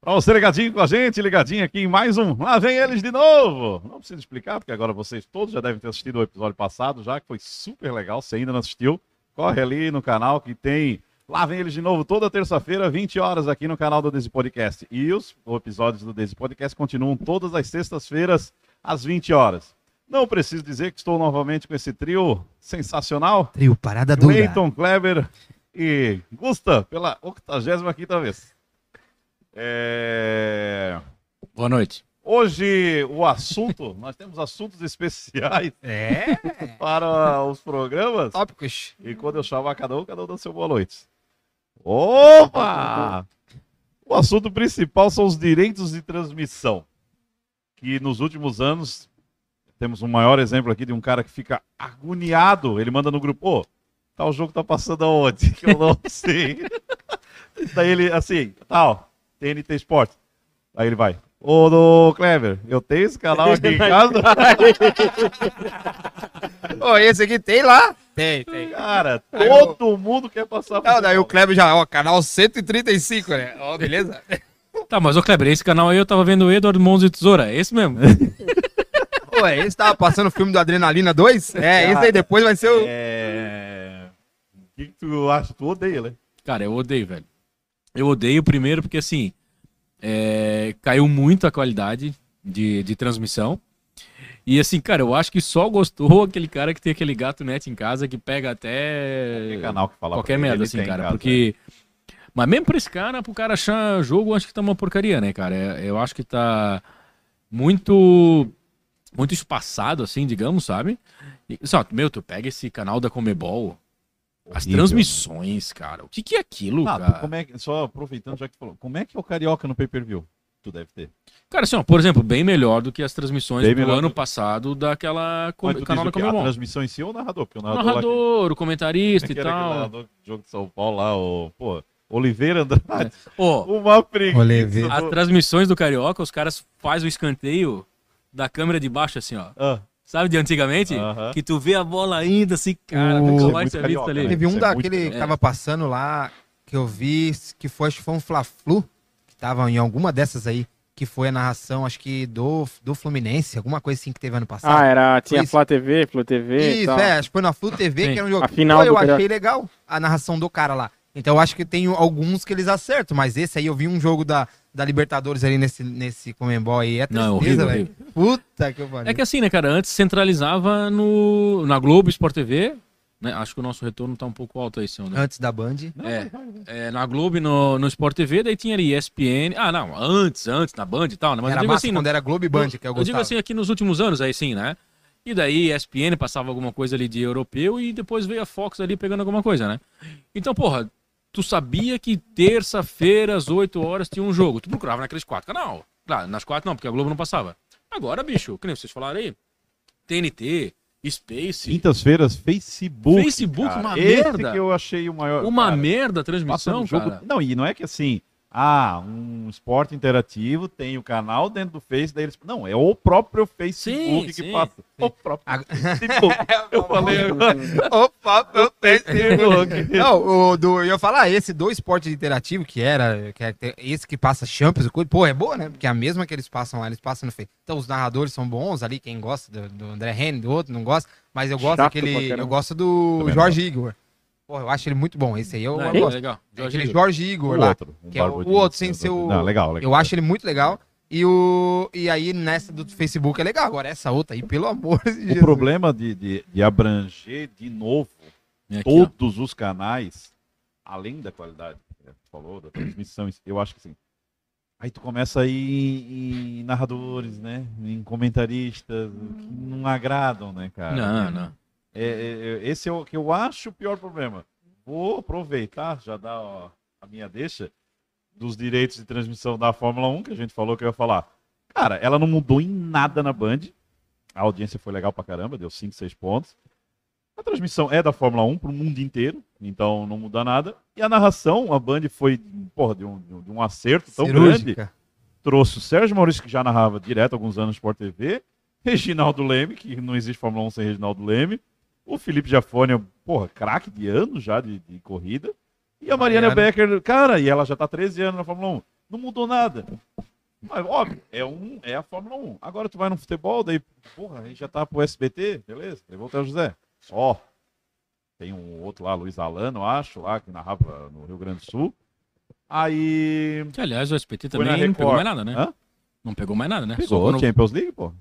Pra você ligadinho com a gente, ligadinho aqui em mais um. Lá vem eles de novo. Não preciso explicar, porque agora vocês todos já devem ter assistido o episódio passado, já que foi super legal. Se ainda não assistiu, corre ali no canal que tem. Lá vem eles de novo toda terça-feira, 20 horas, aqui no canal do Desi Podcast. E os episódios do Desi Podcast continuam todas as sextas-feiras, às 20 horas. Não preciso dizer que estou novamente com esse trio sensacional. Trio Parada Dura. Cleiton, Kleber e Gusta, pela 85 vez. É... Boa noite. Hoje o assunto, nós temos assuntos especiais É, para os programas. tópicos. E quando eu chamar cada um, cada um dá seu boa noite. Opa! O assunto principal são os direitos de transmissão. Que nos últimos anos, temos um maior exemplo aqui de um cara que fica agoniado. Ele manda no grupo, ô, tal jogo tá passando aonde? Que eu não sei. Daí ele, assim, tal, TNT Sport. Aí ele vai, ô, do Clever, eu tenho esse canal aqui em casa. Ô, esse aqui tem lá? Tem, tem. Cara, Aí todo mundo quer passar Não, daí o Kleber já, ó, canal 135, né? Ó, beleza? Tá, mas ô Kleber, esse canal aí eu tava vendo o Edward Mons e Tesoura, é esse mesmo? Pô, é esse tava passando o filme do Adrenalina 2? É, esse aí depois vai ser o... É... O que, que tu acha? Tu odeia, né? Cara, eu odeio, velho. Eu odeio primeiro porque, assim, é, caiu muito a qualidade de, de transmissão. E, assim, cara, eu acho que só gostou aquele cara que tem aquele gato net em casa que pega até Tem canal que fala qualquer merda, assim, cara. porque... Mas mesmo pra esse cara, pro cara achar jogo, acho que tá uma porcaria, né, cara? É- Eu acho que tá muito... Muito espaçado, assim, digamos, sabe? E, só, meu, tu pega esse canal da Comebol... As Horrível, transmissões, cara. O que, que é aquilo, Ah, cara? como é que, só aproveitando já que tu falou, como é que é o Carioca no pay-per-view? Tu deve ter. Cara, assim, ó, por exemplo, bem melhor do que as transmissões Bem do ano do- passado daquela com- canal da o quê? A Comebol. transmissão em si ou o narrador? Porque o O narrador, lá narrador, o comentarista e tal. narrador do jogo de São Paulo lá, o, pô, Oliveira Andrade. Ó, Uma preguiça. Oliveira. as transmissões do Carioca, os caras fazem o escanteio da câmera de baixo, assim, ó. Ah, Sabe de antigamente? Aham. Que tu vê a bola ainda assim, cara, O- nunca é mais muito tinha visto ali. né? Teve um Isso é daquele que tava passando lá, que eu vi, que foi, acho que foi um Fla-Flu, que tava em alguma dessas aí, que foi a narração, acho que do, do Fluminense, alguma coisa assim que teve ano passado. Ah, era, tinha Foi. Flá TV, Flu TV e Isso, tal. é, acho que foi na Flu TV, Sim. que era um jogo. A final Pô, eu achei legal a narração do cara lá. Então eu acho que tem alguns que eles acertam, mas esse aí eu vi um jogo da, da Libertadores ali nesse, nesse Comembol aí. É Não, tristeza, horrível, velho. Puta que pariu. É que assim, né, cara, antes centralizava no, na Globo Sport TV, né? Acho que o nosso retorno tá um pouco alto aí, senhor. Né? Antes da Band. É, é, na Globo e no, no Sport TV, daí tinha ali ESPN. Ah, não, antes, antes, na Band e tal, né? Mas era eu digo massa assim, quando era Globo e Band, que eu eu gostava. digo assim, aqui nos últimos anos, aí sim, né? E daí ESPN passava alguma coisa ali de europeu e depois veio a Fox ali pegando alguma coisa, né? Então, porra, tu sabia que terça-feira às 8 horas tinha um jogo. Tu procurava naqueles quatro canal. Claro, nas quatro não, porque a Globo não passava. Agora, bicho, que nem vocês falaram aí, TNT, Space, Quintas-feiras, Facebook. Facebook, cara. uma Esse merda. que eu achei o maior. uma cara, merda a transmissão, no jogo. cara. Não, e não é que assim, ah, um esporte interativo tem o canal dentro do Face, daí eles. Não, é o próprio Facebook Sim, que sim, passa. O próprio Facebook. Eu falei agora. Opa, eu Facebook. Não, o do, eu ia falar, esse do esporte interativo, que era, que é esse que passa Champions, pô, é boa, né? Porque a mesma que eles passam lá, eles passam no Face. Então os narradores são bons ali, quem gosta do, do André Henry, do outro não gosta, mas eu gosto Chato daquele, eu gosto do Também Jorge Igor. Pô, eu acho ele muito bom, esse aí eu, Não, eu é gosto. legal. É Jorge aquele Igor. Jorge Igor O lá, outro. um que é o, o outro sem ser o... Não, legal, legal. Eu acho ele muito legal. E, o, e aí, nessa do Facebook é legal. Agora, essa outra aí, pelo amor de O Jesus. problema de, de, de abranger de novo aqui, ó. todos os canais, além da qualidade que tu falou, da transmissão, eu acho que sim. Aí tu começa a ir em narradores, né? Em comentaristas que não agradam, né, cara? Não, não. É, é, é, esse é o que eu acho o pior problema. Vou aproveitar, já dar ó, a minha deixa dos direitos de transmissão da Fórmula 1, que a gente falou que eu ia falar. Cara, ela não mudou em nada na Band. A audiência foi legal pra caramba, deu 5, 6 pontos. A transmissão é da Fórmula 1 pro mundo inteiro, então não muda nada. E a narração, a Band foi, porra, de um, de um- acerto tão grande Cirúrgica. trouxe o Sérgio Maurício, que já narrava direto alguns anos no Sport TV, Reginaldo Leme, que não existe Fórmula 1 sem Reginaldo Leme, o Felipe Jafone, porra, craque de anos já de, de corrida, e a Mariana Mariana. Becker, cara, e ela já tá 13 anos na Fórmula 1. Não mudou nada. Mas, óbvio, é, um, é a Fórmula 1. Agora tu vai no futebol, daí, porra, aí já tá pro SBT, beleza, levou até o José. Ó, tem um outro lá, Luiz Alano, acho, lá, que narrava no Rio Grande do Sul. Aí. Que, aliás, o na também não pegou mais nada, né? Hã? Não pegou mais nada, né? Só Pegou quando- Champions League, pô.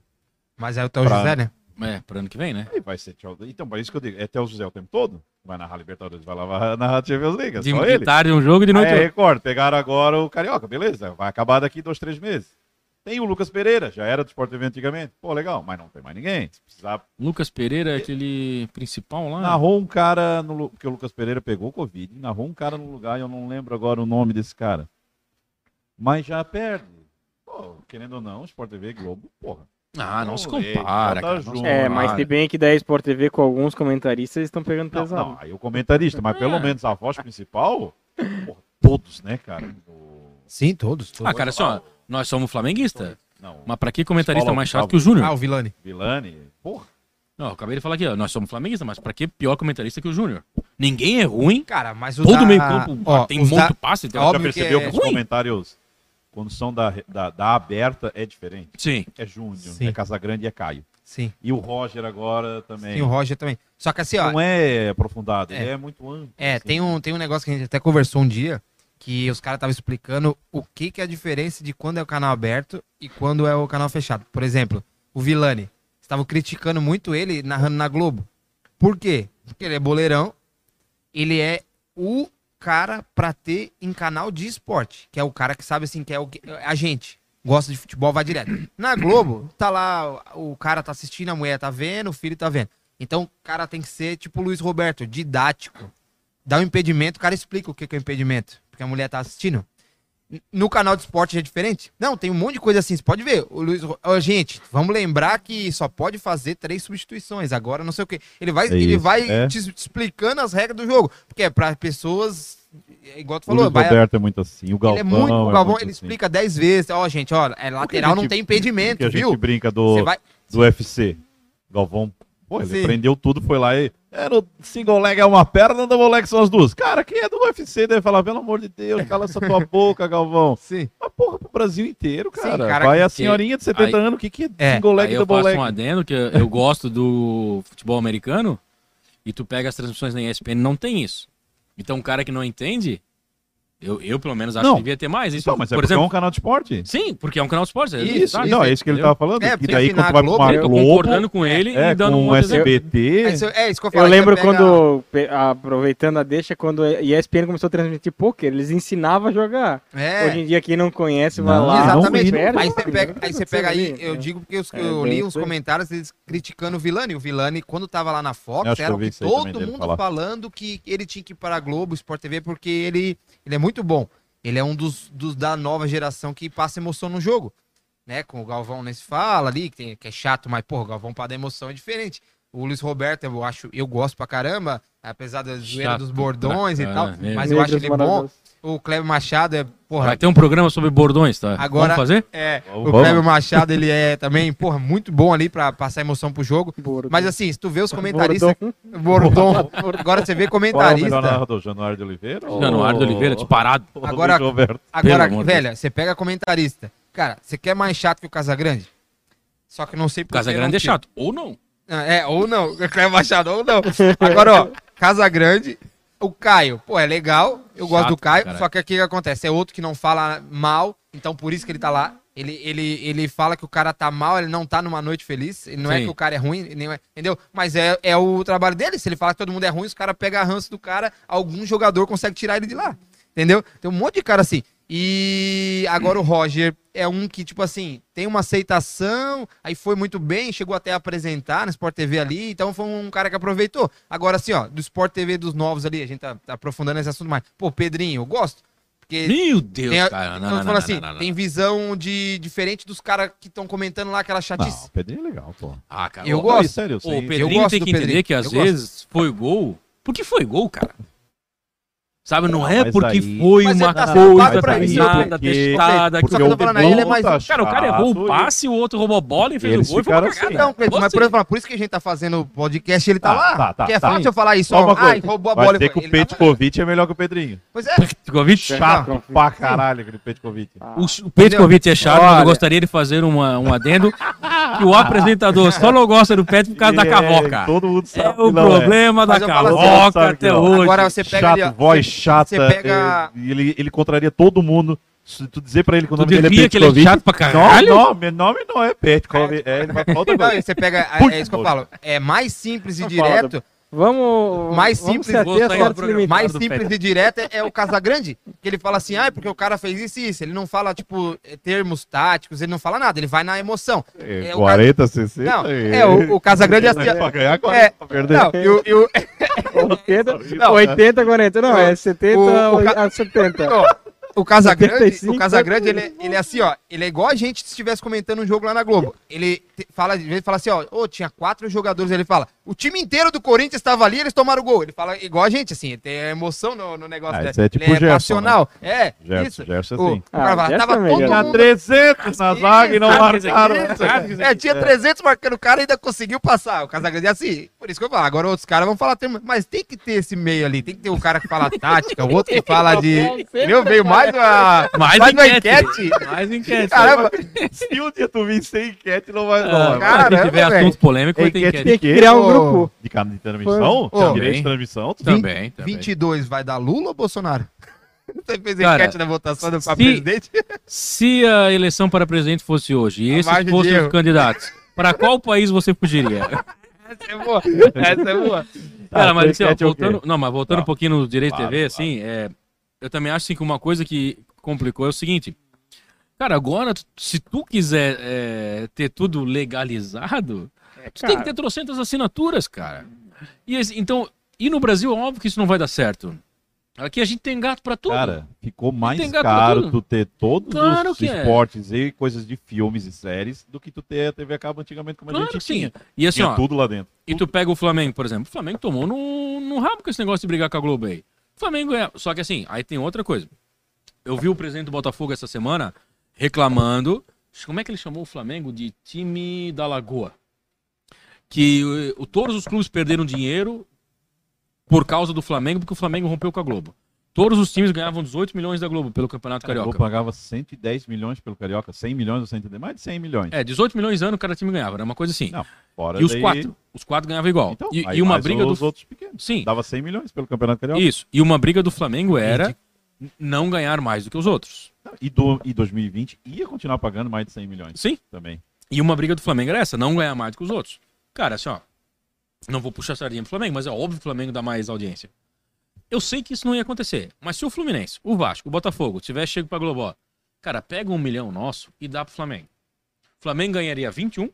Mas é o Teu Pra- José, né? É, pro ano que vem, né? Aí vai ser tchau. Então, é isso que eu digo. É até o José o tempo todo? Vai narrar Libertadores, vai lá narrar Champions League. É De, só de ele. tarde um jogo e de Aí noite é outro. Record, pegaram agora o Carioca, beleza, vai acabar daqui dois, três meses. Tem o Lucas Pereira, já era do Sport TV antigamente. Pô, legal, mas não tem mais ninguém. Se precisar. Lucas Pereira, é aquele principal lá. Narrou um cara, no, porque o Lucas Pereira pegou Covid, narrou um cara no lugar, e eu não lembro agora o nome desse cara. Mas já perde. Pô, querendo ou não, Sport TV Globo, porra. Ah, não se Moleque, compara, tá cara. não se junto. É, compara. mas se bem que da Sport TV com alguns comentaristas estão pegando Não, pesado. não, aí o comentarista, mas pelo É. menos a voz principal, porra, todos, né, cara? O- Sim, todos. todos. Ah, cara, assim, ó, nós somos flamenguistas. Não, Mas pra que comentarista Paulo mais chato Gustavo. que o Júnior? Ah, o Vilani. Vilani, porra. Não, eu acabei de falar aqui, ó, nós somos flamenguistas, mas pra que pior comentarista que o Júnior? Ninguém é ruim, Cara, mas o todo da- meio campo ó, tem muito da- passe. Óbvio Já que percebeu é que, os ruim. comentários, quando são da, da, da aberta, é diferente? Sim. É Júnior, Sim. é Casagrande e é Caio. Sim. E o Roger agora também. Tem o Roger também. Só que assim, ó, Não é aprofundado, É. ele é muito amplo. É, assim. tem um, tem um negócio que a gente até conversou um dia, que os caras estavam explicando o que, que é a diferença de quando é o canal aberto e quando é o canal fechado. Por exemplo, o Vilani. Estavam criticando muito ele narrando na Globo. Por quê? Porque ele é boleirão, ele é o cara pra ter em canal de esporte, que é o cara que sabe assim, que é o que, a gente gosta de futebol, vai direto. Na Globo, tá lá, o cara tá assistindo, a mulher tá vendo, o filho tá vendo. Então, o cara tem que ser tipo o Luiz Roberto, didático. Dá um impedimento, o cara explica o que é o impedimento, porque a mulher tá assistindo. No canal de esporte é diferente? Não, tem um monte de coisa assim, você pode ver. O Luiz, Ó, gente, vamos lembrar que só pode fazer três substituições, agora não sei o quê. Ele vai, É ele vai é. te explicando as regras do jogo, porque é pra pessoas, é igual tu O falou, Luiz vai, Roberto é muito assim, o Galvão é muito, o Galvão, muito ele assim. explica dez vezes, ó, gente, ó, é lateral, a não gente- tem impedimento, que a viu? gente brinca do, vai, do UFC. Galvão, pô, ele Sim. prendeu tudo, foi lá e. É, no single leg é uma perna, no double leg são as duas. Cara, quem é do UFC deve falar, pelo amor de Deus, cala essa tua boca, Galvão. sim. Mas porra, pro Brasil inteiro, Sim, cara. cara, Vai a senhorinha de 70 aí- anos, o que, que é, É, single leg e eu double faço leg? um adendo que eu, eu gosto do futebol americano e tu pega as transmissões na ESPN não tem isso. Então um cara que não entende, eu, eu pelo menos acho Não. que devia ter mais. Isso, Então, mas é por porque é exemplo, um canal de esporte. sim, porque é um canal de esporte. Isso, sabe? não, é isso que ele Entendeu? tava falando. É, que porque daí assim, quando tu vai Globo, uma Eu tô Globo, concordando com ele é, e dando com um. SBT, É isso, é isso que eu Eu aí você lembro pega- quando, aproveitando a deixa, quando a ESPN começou a transmitir poker, eles ensinavam a jogar. É. Hoje em dia, quem não conhece, vai Não, lá. Exatamente. não perde, aí você não pega, aí você não pega aí, eu é. digo porque É, eu bem li isso uns comentários eles criticando o Vilani. O Vilani, quando tava lá na Fox, Eu era eu isso todo mundo falando que ele tinha que ir para a Globo, Sport TV, porque ele, ele é muito bom. Ele é um dos, dos da nova geração que passa emoção no jogo. Né? Com o Galvão nem se fala ali, que, tem- que é chato, mas, pô, o Galvão para dar emoção é diferente. O Luiz Roberto, eu acho, eu gosto pra caramba, apesar da zoeira dos bordões e tal, caramba. mas eu acho ele bom. O Kleber Machado é, porra, Vai ter um programa sobre bordões, tá? Agora- Vamos fazer? é, o. Kleber Machado, ele é também, porra, muito bom ali pra passar emoção pro jogo. Bordão. Mas assim, se tu vê os comentaristas. Bordão. Bordão. Agora você vê Qual é o comentarista. narrador? Januário de Oliveira? ou- Januário de Oliveira, disparado. Agora-? Agora, Pelo velho, você pega comentarista. Cara, você quer mais chato que o Casagrande? Só que não sei por Casa que Grande não é chato. Ou não. É, ou não. O Kleber Machado, ou não. Agora, ó, Casagrande. O Caio, pô, é legal. Eu gosto Chato, do Caio. caralho. Só que o que acontece? É outro que não fala mal. Então, por isso que ele tá lá. Ele, ele, ele fala que o cara tá mal, ele não tá numa noite feliz. Ele não é Sim. que o cara é ruim, nem é- entendeu? Mas é, é o trabalho dele. Se ele fala que todo mundo é ruim, os caras pegam a ranço do cara, algum jogador consegue tirar ele de lá. Entendeu? Tem um monte de cara assim. E agora o Roger é um que, tipo assim, tem uma aceitação, aí foi muito bem, chegou até a apresentar no Sport TV ali, então foi um cara que aproveitou. Agora, assim, ó, do Sport TV dos novos ali, a gente tá, tá aprofundando esse assunto mais. Pô, Pedrinho, eu gosto. Porque Meu Deus, tem, cara. então, Não, eu não, não, assim, não, não, não. tem visão de diferente dos caras que estão comentando lá aquela Não, chatice. o Pedrinho é legal, pô. Ah, cara. Eu o- gosto. Não, sério, eu O. Pedrinho gosto tem que entender Pedrinho, que às eu gosto. vezes foi gol. Por que foi gol, cara? Sabe? Não Não, é porque aí- foi Mas uma tá coisa porque- testada. Só que eu que- tô falando aí, ele é mais- tá Cara, o cara errou o passe, o outro roubou a bola e fez Eles o gol e foi uma cagada. assim. Não, Cleiton, mas por, exemplo, por isso que a gente tá fazendo o podcast ele tá Tá, lá. tá, tá, que é tá. fácil eu falar isso, Só ó. uma coisa. Ai, roubou a Vai bola. dizer que o tá- Petkovic é melhor que o Pedrinho. Pois é. Petkovic, Chato pra caralho aquele Petkovic. O, o Petkovic é chato, mas eu gostaria de fazer um adendo que o apresentador só não gosta do Pet por causa da É, cavoca. Todo mundo É sabe o que não problema da assim, cavoca que até hoje. Agora você pega chato, ali, voz chata. você pega- é, ele, ele contraria todo mundo. Se tu dizer pra ele que o Tu nome dele é diria que ele é Petkovic... chato pra caralho? Não, não, meu nome não é Petkovic. É, ele vai falar outra Não, coisa. você pega, é, é isso que eu falo, é mais simples e Não fala direto, Vamos. Mais vamos simples, limites. mais simples e direto é, é o Casagrande, que ele fala assim, ah, é porque o cara fez isso e isso, ele não fala, tipo, eh, termos táticos, ele não fala nada, ele vai na emoção. É, É, o 40, 60. Não, é, o, o Casagrande é assim, Pra ganhar, 40 É, pra perder. não, e o- e o- 80, Não, 80, 40. Não, é 70 O- o ca- a 70. Ó, o Casagrande, 75, o Casagrande, ele, é- ele é assim, ó, ele é igual a gente se estivesse comentando um jogo lá na Globo. Ele fala, ele fala assim, ó, ô, tinha quatro jogadores, ele fala, o time inteiro do Corinthians estava ali, eles tomaram o gol. Ele fala igual a gente, assim, tem emoção no, no negócio Ah, dele. isso é tipo ele o é Gerson, passional. É, Gerson, isso. Gerson, O, o cara Ah, fala, Gerson tava também, todo Gerson. Tinha mundo... 300 na zaga e não marcaram. sabe esse É, tinha 300 marcando o cara e ainda conseguiu passar. O Casagrande é assim. Por isso que eu falo. Agora outros caras vão falar. Mas tem que ter esse meio ali. Tem que ter o cara que fala tática, o outro que fala de. Entendeu? Veio mais uma. Mais, Mais uma enquete. enquete. Mais enquete. Caramba, Se um dia tu vir sem enquete, não vai. Ah, Não, cara, se tiver Caramba, assunto polêmico, vai ter Enquete enquete. Tem que criar um grupo. De canal de transmissão? Direito de transmissão? Também, também. 22 vai dar Lula ou Bolsonaro? Você fez Cara, enquete na votação do se- presidente? Se a eleição para presidente fosse hoje e A esses fossem os candidatos, para qual país você fugiria? Essa é boa. Essa é boa. Cara, Tá, mas assim, ó, voltando, não, mas voltando Tá. um pouquinho no Direito Claro, TV, claro. assim, é, eu também acho assim, que uma coisa que complicou é o seguinte. Cara, agora, se tu quiser é, ter tudo legalizado, tu tem que cara. ter trocentas assinaturas, cara. E, então, e no Brasil, é óbvio que isso não vai dar certo. Aqui a gente tem gato pra tudo. Cara, ficou mais caro tu ter todos Claro os é. esportes e coisas de filmes e séries do que tu ter a TV a cabo antigamente, como a claro gente que sim. tinha. E assim, Tinha ó, tudo lá dentro. E tu pega o Flamengo, por exemplo. O Flamengo tomou no, no rabo com esse negócio de brigar com a Globo aí. O Flamengo é. Só que assim, aí tem outra coisa. Eu vi o presidente do Botafogo essa semana reclamando. Como é que ele chamou o Flamengo? De time da Lagoa. Que o, todos os clubes perderam dinheiro por causa do Flamengo, porque o Flamengo rompeu com a Globo. Todos os times ganhavam 18 milhões da Globo pelo Campeonato O Globo Carioca. pagava 110 milhões pelo Carioca, 100 milhões ou 110, mais de 100 milhões. É, 18 milhões ano cada time ganhava, era uma coisa assim. Não, fora e os daí- quatro. Os quatro ganhavam igual. Então, e, e uma mais briga os do. outros pequenos. Sim. Dava 100 milhões pelo Campeonato Carioca. Isso. E uma briga do Flamengo era não ganhar mais do que os outros. E, do, e 2020 ia continuar pagando mais de 100 milhões Sim. também. E uma briga do Flamengo era essa, não ganhar mais do que os outros. Cara, assim, ó. Não vou puxar a sardinha pro Flamengo, mas é óbvio que o Flamengo dá mais audiência. Eu sei que isso não ia acontecer. Mas se o Fluminense, o Vasco, o Botafogo tivesse chego pra Globo, cara, pega um milhão nosso e dá pro Flamengo. O Flamengo ganharia 21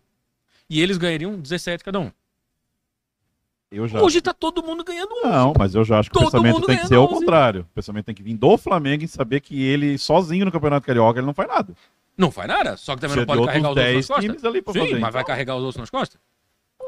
e eles ganhariam 17 cada um. Eu já... Hoje tá todo mundo ganhando um. Não, mas eu já acho que o Todo pensamento mundo tem que ser ao 11. contrário. O pensamento tem que vir do Flamengo e saber que ele, sozinho no Campeonato Carioca, ele não faz nada. Não faz nada, só que também Precisa não de pode carregar os outros nas 10 costas. Sim, fazer. mas vai Então, carregar os outros nas costas?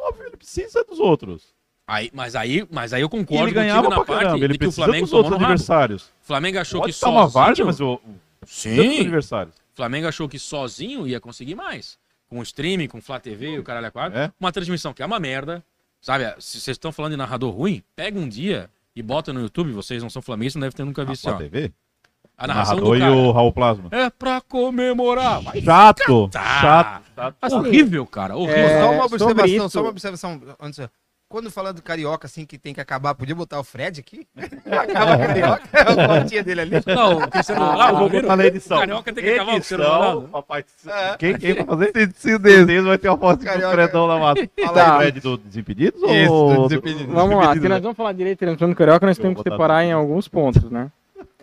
Óbvio, ele precisa dos outros. Aí, mas, aí, mas aí eu concordo ele ganhava na pra parte caramba, ele de que o Flamengo dos outros adversários. O Flamengo achou Pode que estar uma sozinho... várzea, mas dos Sim, adversários. O Flamengo achou que sozinho ia conseguir mais. Com o streaming, com o Flá TV e o caralho a quatro. É. Uma transmissão que é uma merda. Sabe, se vocês estão falando de narrador ruim, pega um dia e bota no YouTube. Vocês não são flamenguistas, não devem ter nunca visto. Sport ó. TV. A narração narrador do e cara o Raul Plasma. é pra comemorar. Vai Chato, catar. chato, chato. Assim, horrível, cara. Horrível. É, só uma observação, só uma observação. Antes, quando falando do carioca, assim, que tem que acabar, podia botar o Fred aqui? Acaba o carioca, a fotinha dele ali. Não, o Cristiano Ah, Ronaldo, eu vou botar na edição. O Carioca tem que acabar o Cristiano Edição, Ronaldo. papai, É. Quem, quem vai fazer? Certeza vai ter uma foto do Carioca. Fredão na massa. Fala Tá. aí, Fred do Desimpedidos? Isso, ou do Desimpedidos. Vamos lá, se nós né? vamos falar direito do Carioca, nós Eu temos que separar em alguns pontos, né?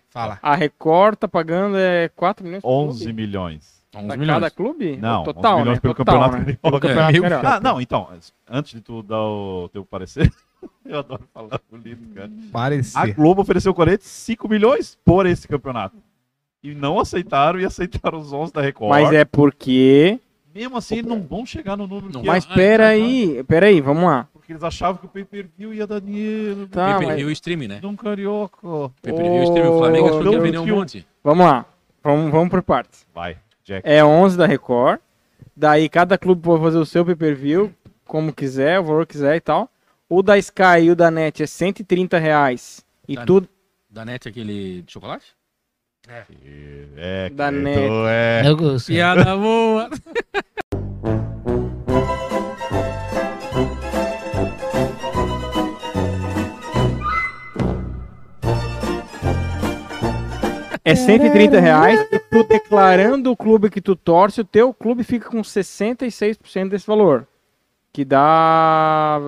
Fala. A Record tá pagando é 4 milhões por 11 clube. milhões. 11 Pra milhões. cada clube? Não, total, 11 milhões né? pelo Total, Campeonato né? Pelo Campeonato É. Ah, não, então, antes de tu dar o teu parecer, eu adoro falar bonito, cara. A Parecer. Globo ofereceu 45 milhões por esse campeonato. E não aceitaram e aceitaram os 11 da Record. Mas é porque... Mesmo assim, não vão chegar no número Não que vai. Mas Ah, pera tá, aí, pera aí, vamos lá. Porque eles achavam que o pay-per-view ia dar dinheiro. Tá, Pay per mas- view e stream, né? Dom Carioca. Pay per view e stream. O Flamengo achou que ia vender um monte. Vamos lá. Vamos, vamos por partes. Vai, Jack. É 11 da Record. Daí cada clube pode fazer o seu pay-per-view, como quiser, o valor que quiser e tal. O da Sky e o da Net é 130 reais. E Tá. tudo. Da net aquele de chocolate? É, Da Cleiton, net. é. Eu gosto. Piada boa. É 130 reais. E tu declarando o clube que tu torce, o teu clube fica com 66% desse valor. Que dá.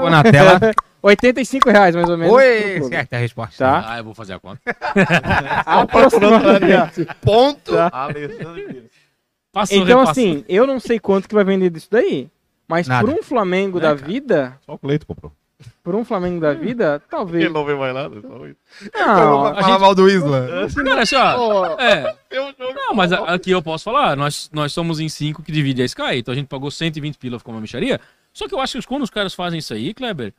Pô na tela. 85 reais, mais ou menos. Oi, certo, é a resposta. Tá? Ah, eu vou fazer a conta. Aproximadamente. Ponto. Tá. Então, repassou. assim, eu não sei quanto que vai vender disso daí. Mas Nada. por um Flamengo É, da cara. vida, Só o Cleiton comprou. Por um Flamengo da vida, talvez. não vê mais nada. Isso. Não, Fala gente- mal do Isla. Cara, assim, ó. É. Não, mas a- aqui eu posso falar. Nós, nós somos em cinco que divide a Sky. Então a gente pagou 120 pila, ficou uma micharia. Só que eu acho que quando os caras fazem isso aí, Kleber,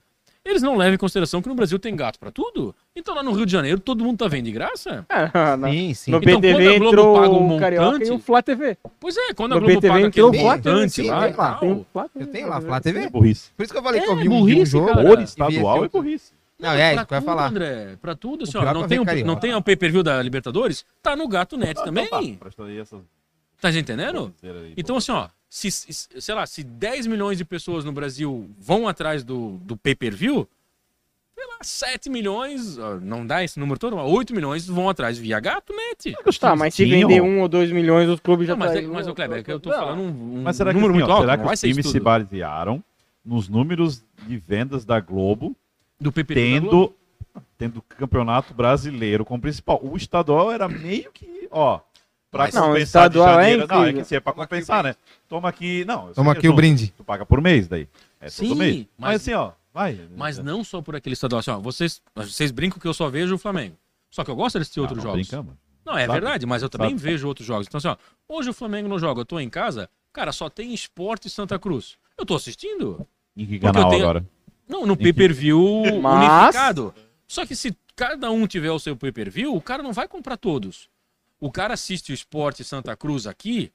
eles não levam em consideração que no Brasil tem gato pra tudo. Então lá no Rio de Janeiro todo mundo tá vendo de graça. é, na- Sim, sim. no Então, quando BTV a Globo entrou paga um montante- e o Flá TV. Pois é, quando a Globo PTV paga aquele montante lá tem e lá. Tem Flá TV. Eu tenho lá, Flá É TV. burrice. Por isso que eu falei que É, eu vi um, vi um burrice, jogo. cara. E estadual é burrice. Não, é, isso que eu ia falar. André, pra tudo, assim, O ó, pior não tem, um, não tem o pay-per-view da Libertadores? Tá no Gato Net também. Então tá, aí essas Tá entendendo? Então, assim, ó, se, se- sei lá, se 10 milhões de pessoas no Brasil vão atrás do, do pay-per-view, sei lá, 7 milhões, não dá esse número todo, mas 8 milhões vão atrás via Gato Net. Tá, mas se vender um ou dois milhões, os clubes já Não, mas, tá é, mas o Kleber, é que eu tô Não. falando um, um Mas será que, número assim, muito ó, alto, será que os times se basearam nos números de vendas da Globo, do pay-per-view da Globo. tendo, tendo o campeonato brasileiro como principal? O estadual era meio que, ó, pra Mas- Não, o compensar de estadual é janeiro. não, é incrível. que assim, é pra compensar, né? Toma aqui, não. Toma aqui é o brinde. Tu paga por mês daí. É Sim, todo mês. Mas, mas- assim, ó, vai. Mas não só por aquele estadual. Assim, ó, vocês, vocês brincam que eu só vejo o Flamengo. Só que eu gosto de assistir Não, outros não jogos. brincamos. Não, é Sabe? verdade, mas eu também Sabe? vejo outros jogos. Então, assim, ó, hoje o Flamengo não joga, eu tô em casa, cara, só tem esporte Santa Cruz. Eu tô assistindo. Em que canal tenho- agora? Não, no Em que- pay-per-view Mas- unificado. Só que se cada um tiver o seu pay-per-view, o cara não vai comprar todos. O cara assiste o Esporte Santa Cruz aqui,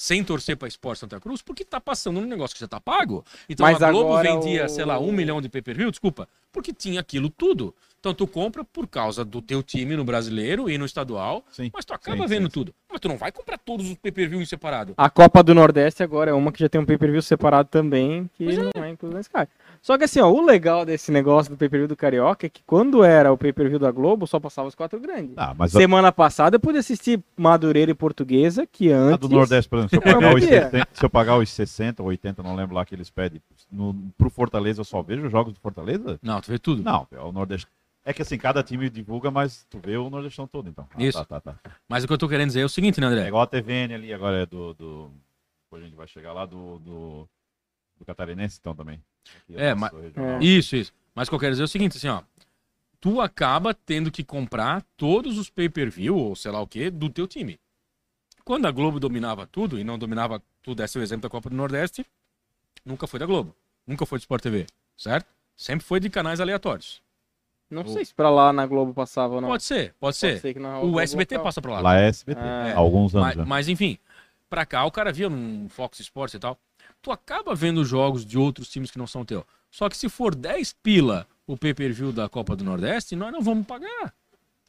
sem torcer para Esporte Santa Cruz, porque tá passando num negócio que já tá pago. Então Mas a Globo vendia, o- sei lá, um milhão de pay-per-view, desculpa, porque tinha aquilo tudo. Então tu compra por causa do teu time no brasileiro e no estadual, Sim. mas tu acaba Sim, vendo sim, tudo. Mas tu não vai comprar todos os pay-per-view em separado. A Copa do Nordeste agora é uma que já tem um pay-per-view separado também, que não é incluso na Sky. Só que assim, ó, o legal desse negócio do pay-per-view do Carioca é que quando era o pay-per-view da Globo, só passava os quatro grandes. Ah, mas a, Semana passada eu pude assistir Madureira e Portuguesa, que a antes... do Nordeste, por exemplo, se eu, pagar os podia. 60, se eu pagar os 60 ou 80, não lembro lá que eles pedem, no, pro Fortaleza eu só vejo os jogos do Fortaleza? Não, tu vê tudo. Não, é o Nordeste. É que assim, cada time divulga, mas tu vê o Nordestão todo, então. Ah, Isso. Tá, tá, tá. Mas o que eu tô querendo dizer é o seguinte, né, É André? igual a TVN ali, agora é do. do... Depois a gente vai chegar lá do. do, do Catarinense, então também. É, o mas- regional. Isso, isso. Mas o que eu quero dizer é o seguinte, assim, ó. Tu acaba tendo que comprar todos os pay-per-view, ou sei lá o que, do teu time. Quando a Globo dominava tudo, e não dominava tudo, esse é o exemplo da Copa do Nordeste, nunca foi da Globo. Nunca foi do Sport TV, certo? Sempre foi de canais aleatórios. Não sei se pra lá na Globo passava ou não. Pode ser, pode ser. O SBT passava. passa pra lá. Lá é SBT. É. Há alguns anos Mas, já. mas, enfim, pra cá o cara via num Fox Sports e tal. Tu acaba vendo jogos de outros times que não são teu. Só que se for 10 pila o pay-per-view da Copa do Nordeste, nós não vamos pagar.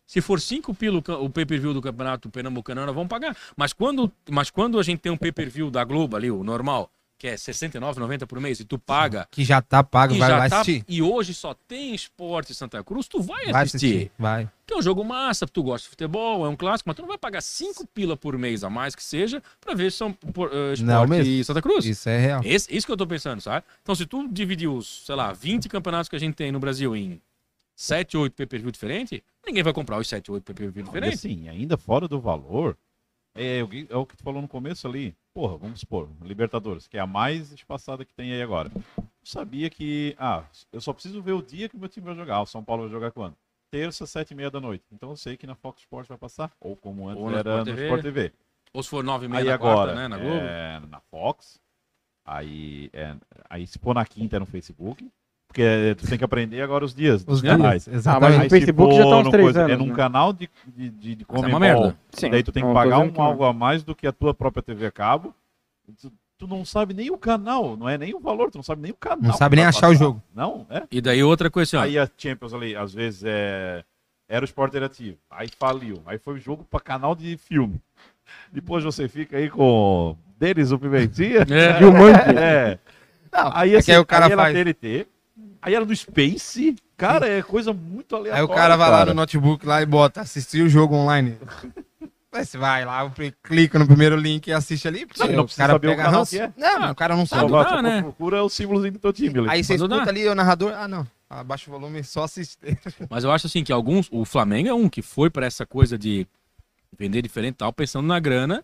Se for 5 pila o pay-per-view do Campeonato Pernambucano, nós vamos pagar. Mas quando, mas quando a gente tem um pay-per-view da Globo ali, o normal, que é R$ 69,90 por mês, e tu paga Que já tá pago, e vai, tá, assistir. e hoje só tem esporte Santa Cruz, tu vai, Vai assistir. assistir, vai. Que é um jogo massa, tu gosta de futebol, é um clássico, mas tu não vai pagar 5 pila por mês a mais que seja pra ver São por, Não Esporte mesmo. e Santa Cruz. Isso é real. Esse, isso que eu tô pensando, sabe? Então, se tu dividir os, sei lá, 20 campeonatos que a gente tem no Brasil em 7, 8 pay-per-view diferentes, ninguém vai comprar os 7, 8 pay-per-view E diferentes. assim, ainda fora do valor, é, é o que tu falou no começo ali. Porra, vamos supor, Libertadores, que é a mais espaçada que tem aí agora. Eu sabia que, ah, eu só preciso ver o dia que o meu time vai jogar. O São Paulo vai jogar quando? Terça, sete e meia da noite. Então eu sei que na Fox Sports vai passar, ou como antes Ou na era Sport no. Sport TV. Ou se for 9 e meia Aí na agora, quarta, né, na Globo. é, na Fox, Aí, é, aí se pôr na quinta é no Facebook. Porque é, tu tem que aprender agora os dias. Os dos canais. dias, Ah, mas exatamente. no Facebook se já tá pôr uns no três coisa- É anos, num né? canal de, de, de, de é uma merda. Sim. Daí tu tem que pagar um algo a mais do que a tua própria TV a cabo. Tu, tu não sabe nem o canal, não é nem o valor, tu não sabe nem o canal. Não sabe nem achar o passar. jogo. Não, é. E daí outra coisa assim, ó. Aí a Champions ali, às vezes é. Era o esporte interativo. Aí faliu. Aí foi o jogo pra canal de filme. Depois você fica aí com Denis o Pimentinha. É. E o Monkey. É. Não, Aí, é assim, que aí o cara aí era faz. TNT. Aí era do Space. Cara, é coisa muito Aí aleatória. o cara vai lá cara. no notebook lá e bota assistir o jogo online. Aí você vai lá, clica no primeiro link e assiste ali. Não, o não precisa cara saber o canal que é. Não, o cara não sabe. Dá, só né? procura o símbolozinho do teu time ali. Aí você escuta ali o narrador. Ah, não. Abaixa o volume só assiste. Mas eu acho assim que alguns. O Flamengo é um que foi pra essa coisa de vender diferente e tal, pensando na grana.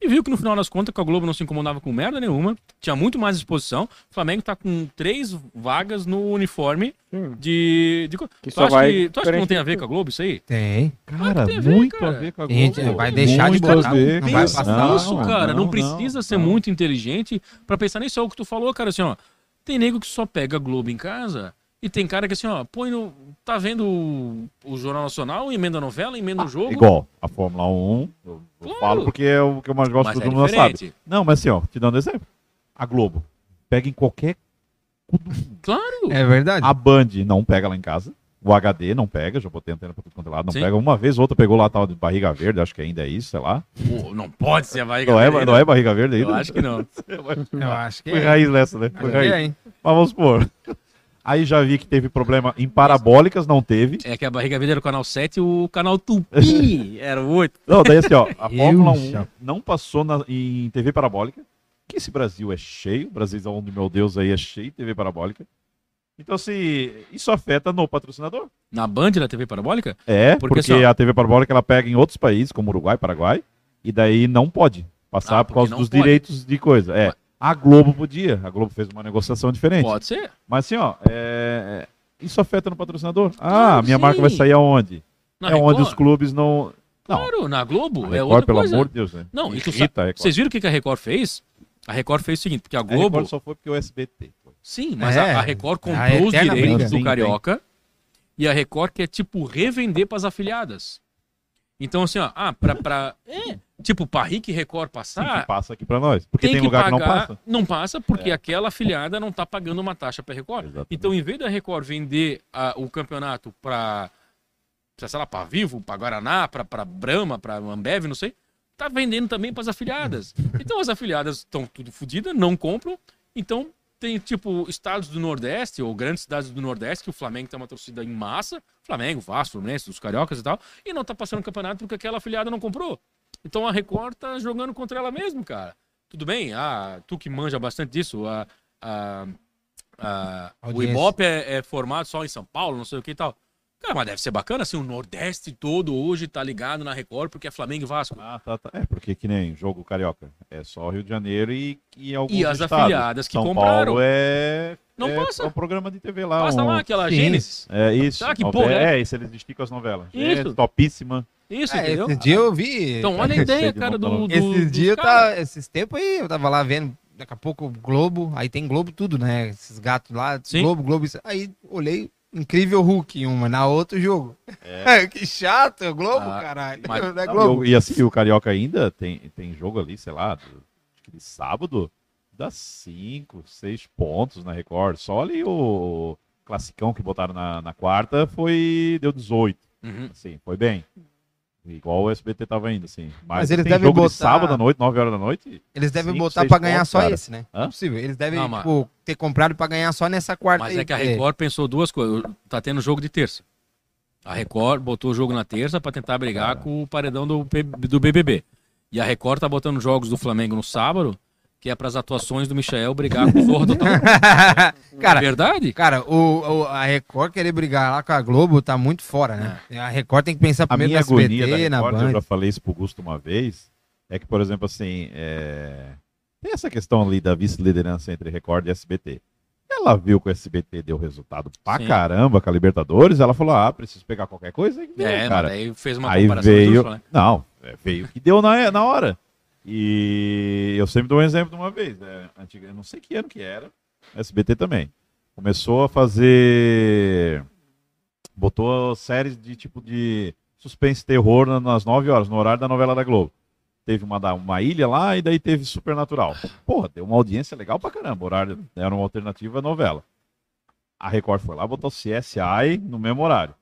E viu que no final das contas que a Globo não se incomodava com merda nenhuma. Tinha muito mais exposição. O Flamengo tá com três vagas no uniforme Sim. de. de... Que tu, só acha vai que, tu acha que não tem a ver com a Globo isso aí? Tem. Cara, tem a ver, muito cara. a ver com a A gente Globo. vai deixar de Muito botar, a ver, não vai passar. Pensa nisso, cara. Não, não, precisa ser não. muito inteligente pra pensar nisso. É o que tu falou, cara. Assim, ó. Tem nego que só pega Globo em casa. E tem cara que assim, ó, põe no. Tá vendo o, o Jornal Nacional, emenda a novela, emenda o jogo. Igual a Fórmula 1, eu, eu falo porque é o que eu mais gosto, Mas todo é mundo sabe. diferente. Não, mas assim, ó, te dando exemplo. A Globo pega em qualquer. Claro. É verdade. A Band não pega lá em casa. O HD não pega, já botei antena pra tudo quanto é lado, não Sim. pega. Uma vez, outra pegou lá tal de barriga verde, acho que ainda é isso, sei lá. Pô, não pode ser a barriga Não é, verde. não é barriga verde ainda? Eu acho que não. Eu acho que Foi é. raiz nessa, né? Foi raiz. é, hein? Mas vamos supor. Aí já vi que teve problema em parabólicas, não teve. É que a barriga verde era o canal 7 e o canal Tupi era o 8. Não, daí assim, ó, a Fórmula 1 já- não passou na- em TV parabólica, que esse Brasil é cheio, o Brasil onde, meu Deus, aí é cheio de TV parabólica. Então, assim, isso afeta no patrocinador. Na Band da TV Parabólica? É, Porque, porque, assim, a TV parabólica ela pega em outros países, como Uruguai, Paraguai, e daí não pode passar Ah, por causa dos pode. direitos de coisa. É, a Globo podia, a Globo fez uma negociação diferente. Pode ser. Mas assim, ó, é, isso afeta no patrocinador. Ah, Claro, minha marca vai sim. sair aonde? Na é onde Record? os clubes não. Não, Claro, na Globo a é Record, outra pelo coisa. amor de Deus, né? Não, tu Irrita a. Vocês viram o que a Record fez? A Record fez o seguinte, porque a A Globo... Record só foi porque o SBT. foi. Sim, mas É, a, a Record a comprou os direitos briga. do Sim, Carioca e a Record quer, tipo, revender pras afiliadas. Então, assim, ó, ah, pra... pra é, tipo, pra Rick Record passar, que passa aqui pra nós. Porque tem, tem, lugar pagar... que não passa. É. Não passa porque aquela afiliada não tá pagando uma taxa pra Record. Exatamente. Então, em vez da Record vender a- o campeonato pra, sei lá, pra Vivo, pra Guaraná, pra Brahma, pra Ambev, não sei, tá vendendo também pras afiliadas. Então, as afiliadas estão tudo fodidas, não compram. Então, tem, tipo, estados do Nordeste, ou grandes cidades do Nordeste, que o Flamengo tem uma torcida em massa, Flamengo, Vasco, Fluminense, os Cariocas e tal, e não tá passando o campeonato porque aquela afiliada não comprou. Então, a Record tá jogando contra ela mesmo, cara. Tudo bem, ah, tu que manja bastante disso, a, a, a- o. Ibope é, é formado só em São Paulo, não sei o que e tal. Cara, mas deve ser bacana, assim, o Nordeste todo hoje tá ligado na Record porque é Flamengo e Vasco. Ah, tá, tá. É, porque que nem jogo carioca. É só Rio de Janeiro e, e alguns E as estados. afiliadas que São compraram. Paulo é. Não é, passa. É um programa de TV lá. Passa um- lá aquela Sim. Gênesis. É isso. Ah, que porra é? É, isso eles esticam as novelas. Isso. É topíssima. Isso, É, entendeu? esse dia eu vi. Então, olha a ideia, de cara, do, do Esses dos dias, eu cara. tava, esses tempos aí, eu tava lá vendo, daqui a pouco Globo, aí tem Globo tudo, né? Esses gatos lá, Sim. Globo, Globo, isso. aí olhei, incrível Hulk em uma, na outro jogo. que chato, é Globo, Ah, caralho. mas- Não é Não, Globo. E assim, o Carioca ainda tem, tem jogo ali, sei lá, do, acho que de sábado, dá 5, 6 pontos na Record. Só ali o classicão que botaram na, na quarta foi. deu 18. Uhum. Assim, foi bem. Igual o SBT tava indo, assim. Mas, Mas eles tem devem jogo botar- de sábado à noite, 9 horas da noite. Eles devem Cinco, botar pra ganhar pontos, só cara. esse, né? Não Hã? é possível. Eles devem, Não, mas- tipo, ter comprado pra ganhar só nessa quarta Mas aí. é que a Record pensou duas coisas. Tá tendo jogo de terça. A Record botou o jogo na terça pra tentar brigar com o paredão do, do BBB. E a Record tá botando jogos do Flamengo no sábado, que é pras atuações do Michel brigar com o Zorro Total. É Cara, verdade? Cara, o, o- a Record querer brigar lá com a Globo tá muito fora, né? A Record tem que pensar A primeiro minha no SBT, agonia da na Record, eu Band. já falei isso pro Gusto uma vez, é que, por exemplo, assim, é, tem essa questão ali da vice-liderança entre Record e SBT. Ela viu que o SBT deu resultado pra Sim. caramba com a Libertadores, ela falou, ah, preciso pegar qualquer coisa. E deu, É, mas cara. daí fez uma Aí comparação veio, né? não, é, veio que deu na, na hora. E eu sempre dou um exemplo de uma vez. Né? Antiga, eu não sei que ano que era. SBT também. Começou a fazer. Botou séries de tipo de suspense terror na- nas 9 horas, no horário da novela da Globo. Teve uma, uma ilha lá e daí teve Supernatural. Porra, deu uma audiência legal pra caramba. O horário era uma alternativa à novela. A Record foi lá, botou CSI no mesmo horário.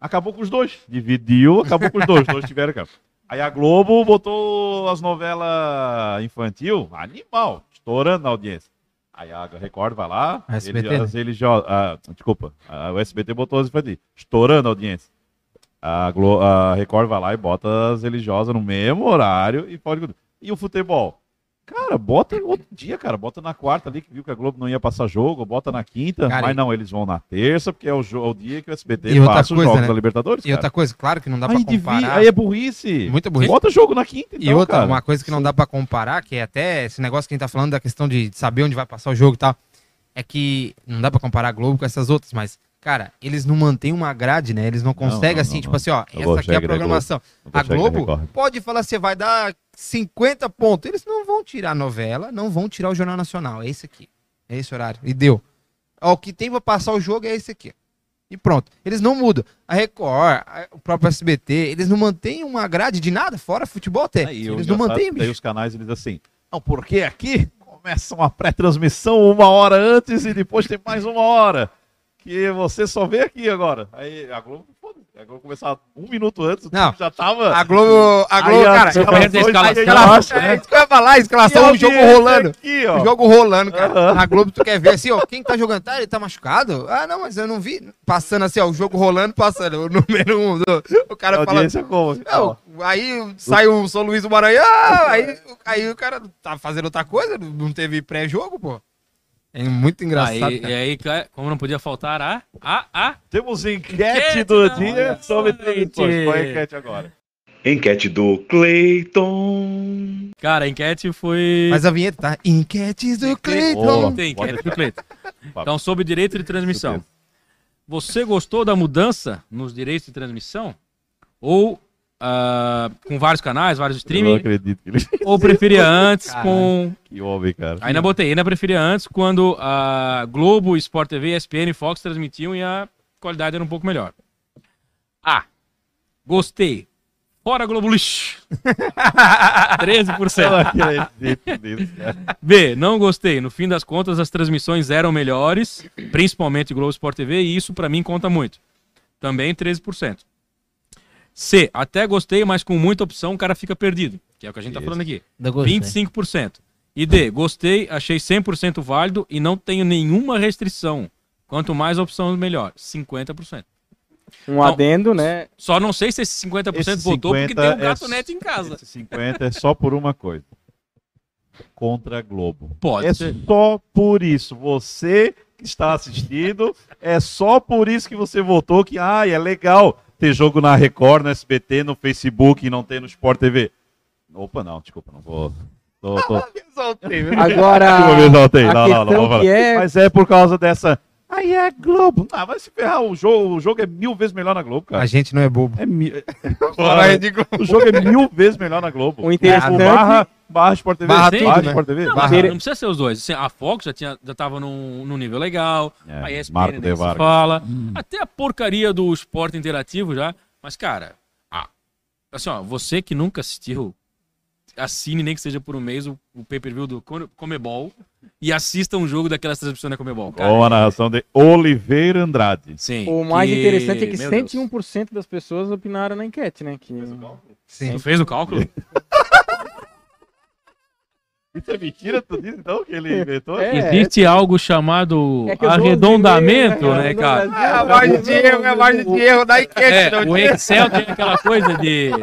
Acabou com os dois. Dividiu, acabou com os dois. Os dois tiveram cara. Aí a Globo botou as novelas infantil, animal, estourando na audiência. Aí a Record vai lá, A SBT, ele, né? ah, desculpa, a- o SBT botou as infantil, estourando a audiência. A, Glo- a Record vai lá e bota as religiosas no mesmo horário e pode. E o futebol? Cara, bota outro dia, cara. Bota na quarta ali, que viu que a Globo não ia passar jogo, bota na quinta. Cara, mas não, eles vão na terça, porque é o, o dia que o SBT E outra passa os coisa, jogos né? da Libertadores. E cara. outra coisa, claro que não dá pra aí, devia- comparar. aí é burrice. Muita burrice. Bota jogo na quinta, então, E outra, cara. uma coisa que não dá pra comparar, que é até esse negócio que a gente tá falando da questão de saber onde vai passar o jogo e tal, é que não dá pra comparar a Globo com essas outras, mas, cara, eles não mantêm uma grade, né? Eles não conseguem não, assim, não, tipo não. assim, ó, Não essa aqui é a programação. Não A Globo pode falar assim, vai dar 50 pontos. Eles não vão tirar a novela, não vão tirar o Jornal Nacional. É esse aqui. É esse horário. E deu. Ó, o que tem pra passar o jogo é esse aqui. E pronto. Eles não mudam. A Record, a- o próprio SBT, eles não mantêm uma grade de nada, fora futebol até. Aí, eles não mantêm, é daí bicho. os canais eles assim, não, porque aqui começa uma pré-transmissão uma hora antes e depois tem mais uma hora. Que você só vê aqui agora. Aí a Globo, a Globo começava um minuto antes, Não. já tava. A Globo, a Globo, Aí cara, escalação- perde a escalação, escalação- né? é isso que eu ia falar, a escalação, o jogo rolando. Aqui, O jogo rolando, cara. Aham. A Globo, tu quer ver assim, ó, quem tá jogando? Tá, ele tá machucado? Ah, não, mas eu não vi. Passando assim, ó, o jogo rolando, passando. O número um, do- o cara fala. audiência como? Não, aí sai o São Luís do Maranhão, aí, aí o cara tá fazendo outra coisa, não teve pré-jogo, pô. É muito engraçado. Aí, e aí, como não podia faltar a. A. A. Temos enquete Enquete do dia sobre. Qual é a enquete agora? Enquete do Clayton. Cara, a enquete foi. Mas a vinheta, tá? Enquetes do. Cleiton. Tem enquete do Cleiton. Então, sobre direito de transmissão. Você gostou da mudança nos direitos de transmissão? Ou ah, com vários canais, vários Eu não streaming? acredito que ele. Ou preferia antes Caralho. com. Que homem, cara. Ainda botei, ainda preferia antes quando a Globo, Sport TV, ESPN e Fox transmitiam e a qualidade era um pouco melhor. A. Gostei. Fora Globo Lixo. 13%. Eu não acredito nisso, cara. B, não gostei. No fim das contas, as transmissões eram melhores, principalmente Globo Sport TV, e isso pra mim conta muito. Também 13%. C, até gostei, mas com muita opção o cara fica perdido, que é o que a gente tá Isso. falando aqui. Da gostei. 25%. E D, gostei, achei 100% válido e não tenho nenhuma restrição. Quanto mais opção, melhor. 50%. Um adendo, né? Só não sei se esse 50% Esse votou porque 50 tem um é gato s- net em casa. Esse 50 é só por uma coisa. Contra a Globo. Pode é ser. só por isso. Você que está assistindo, é só por isso que você votou que ah, é legal ter jogo na Record, no SBT, no Facebook e não ter no Sport TV. Opa, não, desculpa, não vou. Tô, tô... Agora, Não, não, não, é... Mas é por causa dessa. Aí é Globo. Ah, vai se ferrar. O jogo, o jogo é mil vezes melhor na Globo, cara. A gente não é bobo. É mi... O jogo é mil vezes melhor na Globo. O interessante- barra, barra Sport TV. Barra tudo, né? Sport TV. Não, barra- não precisa ser os dois. Assim, a Fox já, tinha, já tava num, num nível legal. É, a ESPN Marco nem se fala. Até a porcaria do esporte interativo já. Mas, cara, ah, assim, ó, você que nunca assistiu, assine, nem que seja por um mês, o, o pay-per-view do Come- Comebol e assista um jogo daquelas transmissões da Comebol. Cara. Com a narração de Oliveira Andrade. Sim. O mais que- interessante é que meu Deus. 101% das pessoas opinaram na enquete, né? Que... Sim. Tu fez o cálculo? Isso é mentira, tu então que ele inventou? É. Existe algo chamado É eu arredondamento, um né, cara? É a margem de erro, é a margem de erro da enquete. É, o. Excel tem aquela coisa de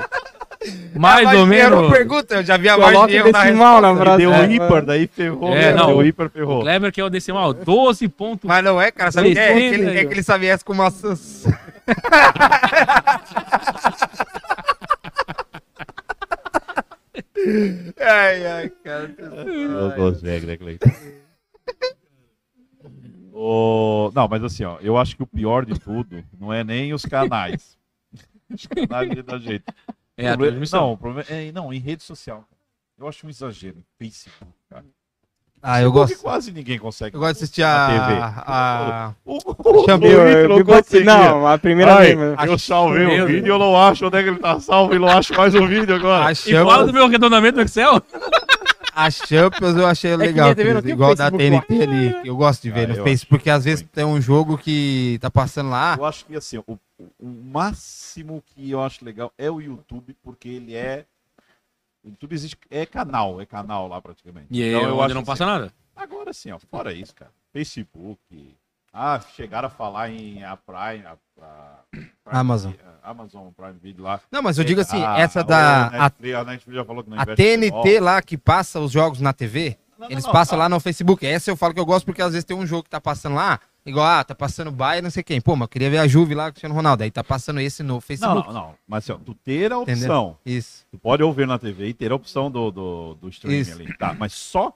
A mais ou menos. pergunta, eu já vi a margem de erro na decimal na. Ele deu É. um ímpar, daí ferrou. É, né? não. Deu ímpar, O ferrou. Kleber que é o decimal, 12 pontos. Mas não é, cara, sabe o que é? É que, ele, é que ele sabia essa com maçãs. ai, ai, cara. Não consegue, né, Cleiton? O- Não, mas assim, ó, eu acho que o pior de tudo não é nem os canais. Os canais. É a O problema- transmissão. Não, o problema é, não, em rede social. Eu acho um exagero. Facebook. Ah, eu gosto. quase ninguém consegue. Eu gosto de assistir a. TV. a- O, o Eu, Hitler eu, não conseguia. não, a primeira Ai, vez. mas- eu salvei o vídeo e eu não acho onde é que ele tá salvo e não acho mais o vídeo agora. a E fala do Champions, meu arredondamento no Excel. a Champions eu achei que legal. TV o igual da TNT ali. Eu gosto de ver Ah, no eu Facebook, porque às vezes tem um jogo que tá passando lá. Eu acho que assim, o, o máximo que eu acho legal é o YouTube, porque ele é. O YouTube existe. É canal, é canal lá praticamente. E aí, Então, eu onde acho não assim, passa nada. Agora sim, ó, fora isso, cara. Facebook. Ah, chegaram a falar em a Prime. A, a- Prime Amazon. A Amazon Prime Video lá. Não, mas eu digo assim, Ah, essa a da. A, Netflix, a Netflix já falou que não a em TNT lá que passa os jogos na TV, Não, não, eles não, passam lá no Facebook. Essa eu falo que eu gosto porque às vezes tem um jogo que tá passando lá, igual, ah, tá passando Bayern, não sei quem. Pô, mas eu queria ver a Juve lá, Cristiano Ronaldo. Aí tá passando esse no Não, Facebook. não, não. Mas assim, ó, tu ter a Entendeu? opção. Isso. Tu pode ouvir na TV e ter a opção do, do, do streaming Isso. ali. Tá, mas só.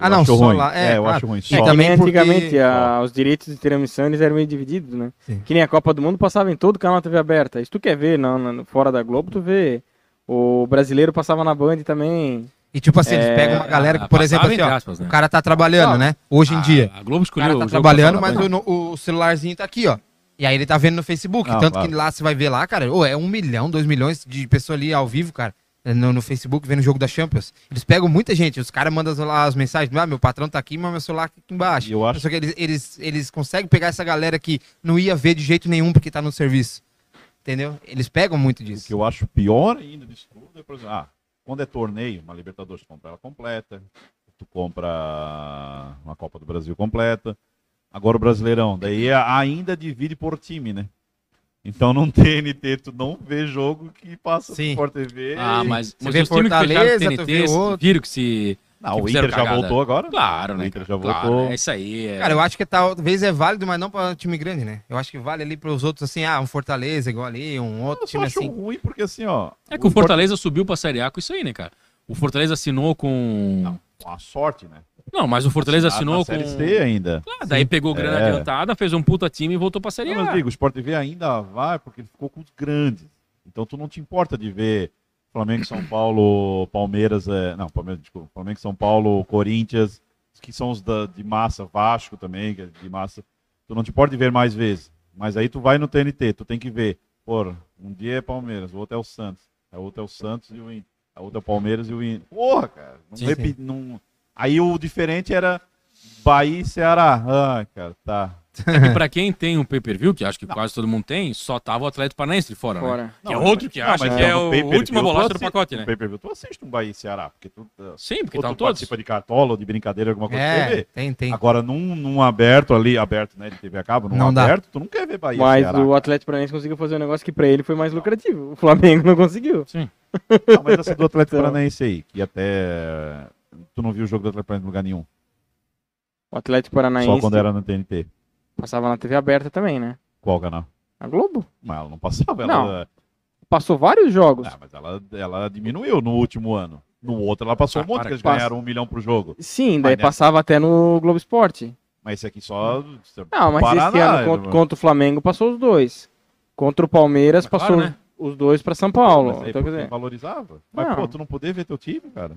Ah, eu não, acho só ruim. lá, é, eu claro. acho ruim. Só. É também porque- antigamente a- os direitos de transmissão eles eram meio divididos, né? Sim. Que nem a Copa do Mundo passava em todo canal TV aberta. Se tu quer ver não, não, fora da Globo, tu vê. O brasileiro passava na Band também. E tipo assim, eles É, pegam uma galera que, por passava exemplo, assim, ó, aspas, né? o cara tá trabalhando, né? Hoje em A- dia. A Globo O escolheu cara tá o trabalhando, mas o, o celularzinho tá aqui, ó. E aí ele tá vendo no Facebook. Tanto claro. que lá você vai ver lá, cara, ô, é um milhão, dois milhões de pessoas ali ao vivo, cara. No, no Facebook vendo o jogo da Champions. Eles pegam muita gente. Os caras mandam lá as mensagens. Ah, meu patrão tá aqui, mas meu celular aqui embaixo. Eu acho- Só que eles, eles, eles conseguem pegar essa galera que não ia ver de jeito nenhum porque tá no serviço. Entendeu? Eles pegam muito O disso. que eu acho pior ainda disso tudo é, por exemplo, ah, quando é torneio, uma Libertadores, tu compra ela completa, tu compra uma Copa do Brasil completa. Agora o Brasileirão, daí é- ainda divide por time, né? Então não TNT, tu não vê jogo que passa Sim. por TV. Ah, mas, Você mas vê os times fecharam Fortaleza, TNT tu vê outro. viram que se... Não, que o Inter já cagada. voltou agora? Claro, O né? Inter cara? já Claro, voltou. é isso aí. é- Cara, eu acho que talvez é válido, mas não pra time grande, né? Eu acho que vale ali pros outros, assim, ah, um Fortaleza igual ali, um outro Eu time acho assim. ruim porque assim, ó. É que o Fortaleza subiu pra Série A com isso aí, né, cara? O Fortaleza assinou com... Não, com a sorte, né? Não, mas o Fortaleza assinou com... Série C ainda. Ah, daí pegou grana É. adiantada, fez um puta time e voltou pra Série Não, mas A. digo, o Sport TV ainda vai porque ele ficou com os grandes. Então tu não te importa de ver Flamengo, São Paulo, Palmeiras, é... não, Palmeiras, desculpa, Flamengo, São Paulo, Corinthians, que são os da, de massa, Vasco também, que é de massa. Tu não te importa de ver mais vezes. Mas aí tu vai no TNT, tu tem que ver. Pô, um dia é Palmeiras, o outro é o Santos, o outro é o Santos e o Inter, a outra é o Palmeiras e o Inter. Porra, cara, não Sim, repi- não- Aí o diferente era Bahia e Ceará. Ah, cara, tá. É que pra quem tem um pay-per-view, que acho que quase todo mundo tem, só tava o Atlético Paranaense de fora, né? Fora. Que é outro que acha mas que é no o tu bolacha do pacote, né? Pay-per-view tu assiste um Bahia e Ceará, porque tu, uh, Sim, porque estão todos. participa de cartola ou de brincadeira, alguma coisa É, ver. tem, tem. Agora, num, num aberto ali, aberto, né, de TV a cabo, num Não dá. aberto, tu não quer ver Bahia Mas Ceará. o Atlético Paranaense conseguiu fazer um negócio que pra ele foi mais lucrativo. O Flamengo não conseguiu. Não, mas essa do Atlético Então. Paranaense aí, que até... Tu não viu o jogo do Atlético Paranaense em lugar nenhum. O Atlético Paranaense Só quando era no TNT. Passava na TV aberta também, né? Qual canal? A Globo. Mas ela não passava. Não. Ela, Passou vários jogos. Ah, mas ela, ela diminuiu no último ano. No outro ela passou Ah, um monte, para que eles passa. ganharam um milhão por jogo. Sim, daí Mas nessa- passava até no Globo Esporte. Mas esse aqui só... Não, mas Paraná, esse ano né, contra, mano? contra o Flamengo passou os dois. Contra o Palmeiras Mas passou claro, né? os dois pra São Paulo. Mas aí Então, quer dizer, valorizava. Mas, Não. pô, tu não poder ver teu time, cara.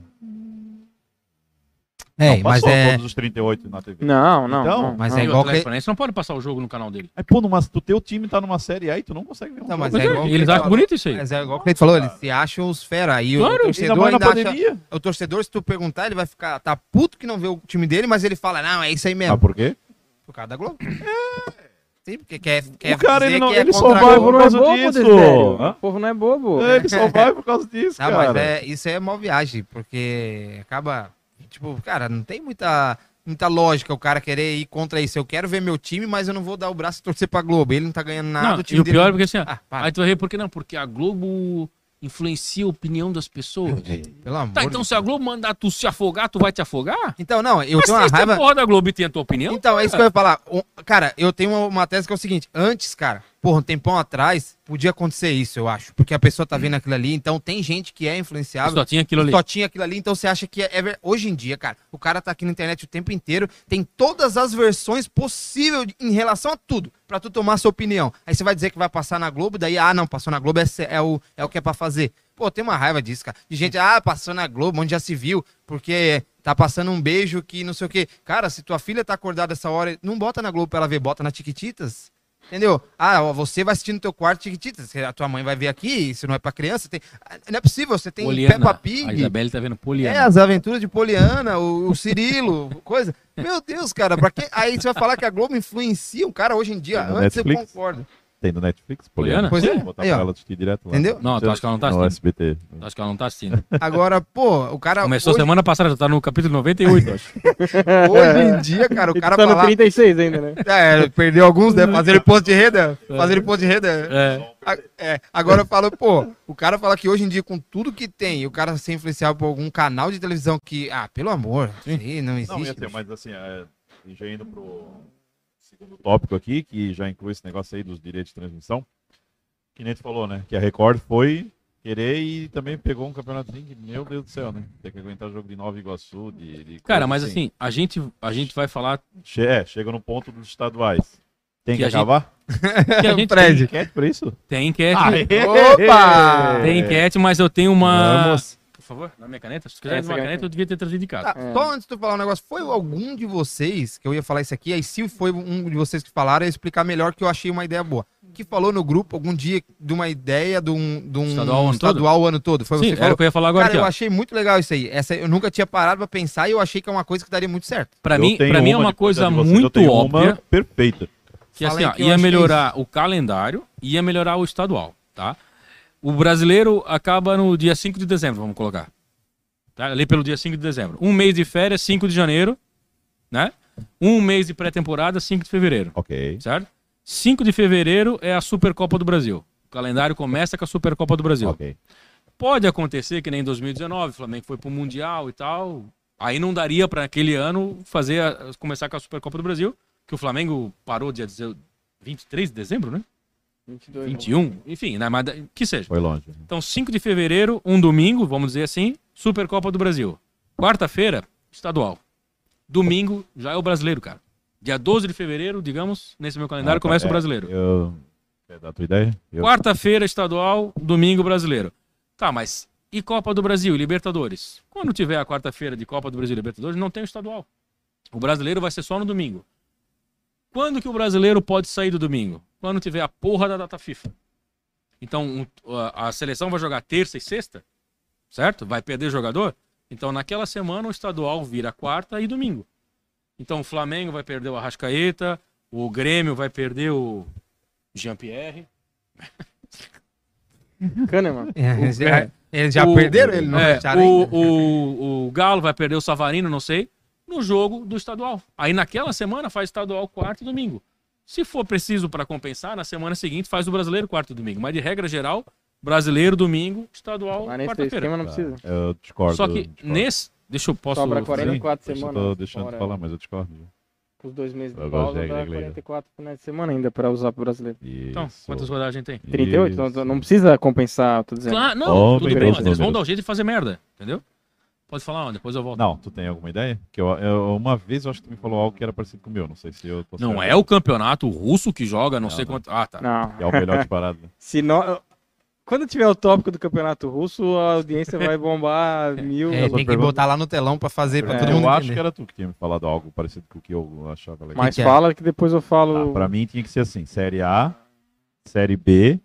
É, não, mas passou é. todos os 38 na TV. não, não. Então, não, mas não. é o igual que- Paranaense não pode passar o jogo no canal dele. Aí, pô, numa, do teu time tá numa série A e tu não consegue ver um Não, mas jogo. é é, igual eles ele acham falou. bonito isso aí. Mas é igual que ele falou, eles se acham os fera. Aí Claro, o Ainda torcedor mais na ainda acha. O torcedor, se tu perguntar, ele vai ficar. Tá puto que não vê o time dele, mas ele fala, não, é isso aí mesmo. Ah, por quê? Por causa da Globo. Sim, porque quer, quer o cara, dizer ele, não, que é ele só contra a vai O por não é causa bobo, disso. O povo não é bobo. Ele só vai por causa disso, Não, cara. mas é, isso é mó viagem, porque acaba. Tipo, cara, não tem muita, muita lógica o cara querer ir contra isso. Eu quero ver meu time, mas eu não vou dar o braço e torcer pra Globo. Ele não tá ganhando nada. Não, o time e o dele- pior é porque assim, ó, Ah, para. aí tu vai ver por que não? Porque a Globo influencia a opinião das pessoas. Pelo amor Tá, de então se a Globo mandar tu se afogar, tu vai te afogar? Então, não, eu Mas tenho uma raiva. porra da Globo e tem a tua opinião, Então, é isso que eu ia falar. Cara, eu tenho uma tese que é o seguinte: antes, cara, porra, um tempão atrás, podia acontecer isso, eu acho. Porque a pessoa tá vendo aquilo ali, então tem gente que é influenciável. Só tinha aquilo ali. Só tinha aquilo ali, então você acha que é, é ver- Hoje em dia, cara, o cara tá aqui na internet o tempo inteiro, tem todas as versões possíveis em relação a tudo, pra tu tomar sua opinião. Aí você vai dizer que vai passar na Globo, daí, ah, não, passou na Globo é, é o, é o que é pra fazer. Pô, tem uma raiva disso, cara. De gente, ah, passou na Globo, onde já se viu, porque tá passando um beijo que não sei o quê. Cara, se tua filha tá acordada essa hora, não bota na Globo pra ela ver, bota na Tiquititas. Entendeu? Ah, você vai assistir no teu quarto Tiquititas, a tua mãe vai ver aqui, isso não é pra criança. Tem... ah, Não é possível, você tem Poliana. Peppa A Pig. Isabelle tá vendo É, Poliana. as aventuras de Poliana, o, o Cirilo, coisa. Meu Deus, cara, pra quem. Aí você vai falar que a Globo influencia um cara hoje em dia. No Antes Netflix? eu concordo. Tem no Netflix, Poliana? Pois é, Vou botar aí, pra ó. ela assistir direto lá. Entendeu? Não, tu acha que ela não tá No assistindo? SBT. Acho que ela não tá assistindo. Agora, pô, o cara. Começou hoje, semana passada, já tá no capítulo 98, acho. hoje em dia, cara, o Ele cara tá no falar. 36 ainda, né? É, perdeu alguns, né? Fazer imposto de renda. Fazer imposto de renda. É. A- É, agora eu falo, pô, o cara fala que hoje em dia, com tudo que tem, o cara ser influenciado por algum canal de televisão que, ah, pelo amor, isso aí não existe. Não, ia ter, mas assim, é, já indo pro tópico aqui, que já inclui esse negócio aí dos direitos de transmissão, que nem tu falou, né? Que a Record foi querer e também pegou um campeonatozinho que, meu Deus do céu, né? Tem que aguentar jogo de Nova Iguaçu, de... de Cara, mas assim, a gente, a gente vai falar Che- é, chega no ponto dos estaduais. Tem que, Que a gente- acabar? que a gente Fred. Quer por isso? tem enquete. Opa! Tem enquete, mas eu tenho uma. Vamos. Por favor, na minha caneta. Se tu quiser Essa uma aqui. caneta, eu devia ter trazido de casa. Tá, É. Só antes de tu falar um negócio, foi algum de vocês, que eu ia falar isso aqui, aí se foi um de vocês que falaram, eu ia explicar melhor que eu achei uma ideia boa. Que falou no grupo algum dia de uma ideia de um, de um Estadual o ano estadual o ano todo. Foi Sim, você que era falou? o que eu ia falar agora Cara, eu aqui, ó. achei muito legal isso aí. Essa eu nunca tinha parado pra pensar e eu achei que é uma coisa que daria muito certo. Pra Eu mim, pra mim é uma uma de coisa eu muito tenho óbvia. Uma perfeita. Que Fala assim, ó, que eu ia é melhorar o calendário, ia melhorar o estadual, tá? O brasileiro acaba no dia 5 de dezembro, vamos colocar. Tá? Ali pelo dia 5 de dezembro. Um mês de férias, 5 de janeiro, né? Um mês de pré-temporada, 5 de fevereiro, Ok. certo? 5 de fevereiro é a Supercopa do Brasil. O calendário começa com a Supercopa do Brasil. Ok. Pode acontecer que nem em 2019, o Flamengo foi pro Mundial e tal. Aí não daria para aquele ano fazer a- começar com a Supercopa do Brasil, que o Flamengo parou dia deze- 23 de dezembro, né? 22. 21, enfim, né? Mas da- que seja. Foi longe. Então, 5 de fevereiro, um domingo, vamos dizer assim, Supercopa do Brasil. Quarta-feira, estadual. Domingo já é o brasileiro, cara. Dia 12 de fevereiro, digamos, nesse meu calendário, Ah, começa é, o brasileiro. Eu... Quer dar a tua ideia? Eu... Quarta-feira, estadual, domingo, brasileiro. Tá, mas e Copa do Brasil, e Libertadores? Quando tiver a quarta-feira de Copa do Brasil e Libertadores, não tem o estadual. O brasileiro vai ser só no domingo. Quando que o brasileiro pode sair do domingo? Quando tiver a porra da data FIFA. Então, a, seleção vai jogar terça e sexta, certo? Vai perder jogador? Então, naquela semana, o estadual vira quarta e domingo. Então, o Flamengo vai perder o Arrascaeta, o Grêmio vai perder o Jean-Pierre. Kahneman. É, eles já, é. eles já O- perderam ele, não É, o, o, o Galo vai perder o Savarino, não sei, no jogo do estadual. Aí naquela semana faz estadual quarto e domingo. Se for preciso para compensar, na semana seguinte faz o brasileiro quarto e domingo. Mas de regra geral, brasileiro domingo, estadual Mas nesse quarta-feira. esquema não precisa. Eu discordo. Só que discordo. nesse. Deixa eu posso. Sobra fazer? 44 Sim, semanas. Eu tô deixando fora de falar, mas eu discordo. Os dois meses de pausa dá regra, regra. 44 finais de semana ainda pra usar pro brasileiro. Então, Isso. quantas rodadas a gente tem? 38? Então, Isso. não precisa compensar, tô dizendo. Claro, não, Ó, tudo bem, mas eles vão dar o jeito de fazer merda, entendeu? Pode falar, ó, depois eu volto. Não, tu tem alguma ideia? Que eu, eu- uma vez eu acho que tu me falou algo que era parecido com o meu. Não sei se eu tô Não certo. é o campeonato russo que joga, não, Não, sei não. quanto. Ah, tá. Não. É o melhor disparado. Se nó- Quando tiver o tópico do campeonato russo, a audiência vai bombar mil. É, Eu só tem que botar lá no telão pra fazer, pra É, todo eu mundo acho entender. que era tu que tinha me falado algo parecido com o que eu achava legal. Mas que é? fala que depois eu falo. Tá, pra mim tinha que ser assim: Série A, Série B,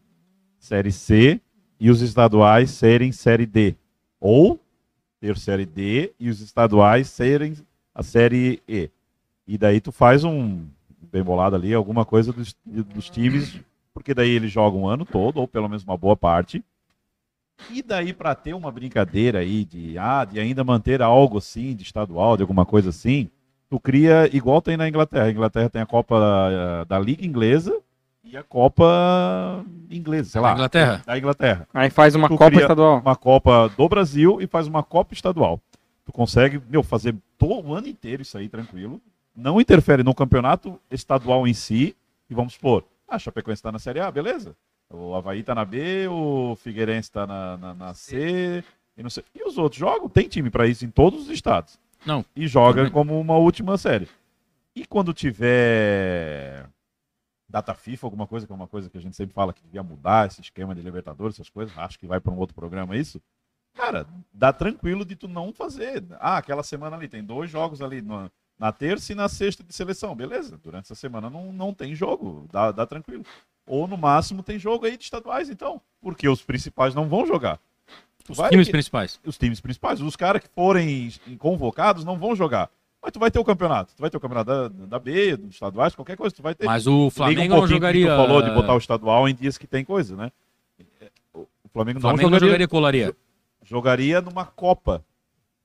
Série C e os estaduais serem Série D. Ou ter Série D e os estaduais serem a Série E. E daí tu faz um bem bolado ali, alguma coisa dos, dos times, porque daí eles jogam o ano todo, ou pelo menos uma boa parte. E daí para ter uma brincadeira aí de, ah, de ainda manter algo assim, de estadual, de alguma coisa assim, tu cria igual tem na Inglaterra. A Inglaterra tem a Copa eh, da Liga Inglesa e a Copa Inglesa, sei lá, Inglaterra. da Inglaterra. Aí faz uma Tu Copa Estadual. Uma Copa do Brasil e faz uma Copa estadual. Tu consegue, meu, fazer todo o ano inteiro isso aí tranquilo. Não interfere no campeonato estadual em si. E vamos supor, Ah, Chapecoense tá na Série A, beleza. O Havaí tá na B, o Figueirense tá na, na, na C, e não sei. E os outros jogam? Tem time pra isso em todos os estados. Não. E joga Também. como uma última série. E quando tiver data FIFA, alguma coisa, que é uma coisa que a gente sempre fala que devia mudar, esse esquema de Libertadores, essas coisas, acho que vai para um outro programa isso. Cara, dá tranquilo de tu não fazer. Ah, aquela semana ali, tem dois jogos ali na, na terça e na sexta de seleção, beleza. Durante essa semana não, não tem jogo, dá, dá tranquilo. Ou no máximo tem jogo aí de estaduais, então. Porque os principais não vão jogar. Tu Os times que- principais. os times principais, os caras que forem convocados não vão jogar. Mas tu vai ter o campeonato. Tu vai ter o campeonato da, da B, dos estaduais, qualquer coisa, tu vai ter. Mas o Liga Flamengo um não que jogaria. Tu falou de botar o estadual em dias que tem coisa, né? O Flamengo, O Flamengo não jogaria, jogaria colaria. jogaria numa Copa,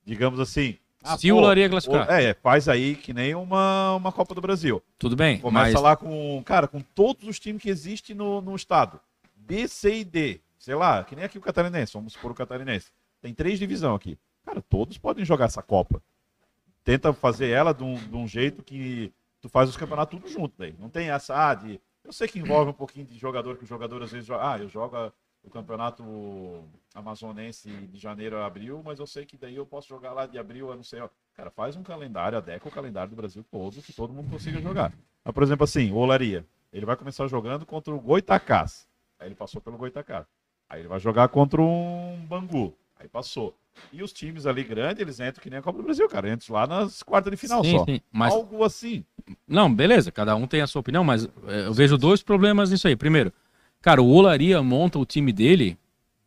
digamos assim. Se o Olaria classificar. É, faz aí que nem uma, uma Copa do Brasil. Tudo bem. Começa mas lá com, cara, com todos os times que existem no, no estado. B, C e D. Sei lá, que nem aqui o catarinense, vamos supor o catarinense. Tem três divisões aqui. Cara, todos podem jogar essa Copa. Tenta fazer ela de um, de um jeito que tu faz os campeonatos tudo junto daí. Não tem essa, ah, de... Eu sei que envolve um pouquinho de jogador, que o jogador às vezes joga, ah, eu jogo o campeonato amazonense de janeiro a abril, mas eu sei que daí eu posso jogar lá de abril a não sei. ó. Cara, faz um calendário, adequa o calendário do Brasil todo, que todo mundo consiga jogar. Mas, por exemplo, assim, o Olaria, ele vai começar jogando contra o Goitacás. Aí ele passou pelo Goitacás. Aí ele vai jogar contra um Bangu. Aí passou. E os times ali grandes, eles entram que nem a Copa do Brasil, cara. Entram lá nas quartas de final sim, só. sim. Mas Algo assim. Não, beleza, cada um tem a sua opinião, mas é, eu vejo dois problemas nisso aí. Primeiro, cara, o Olaria monta o time dele,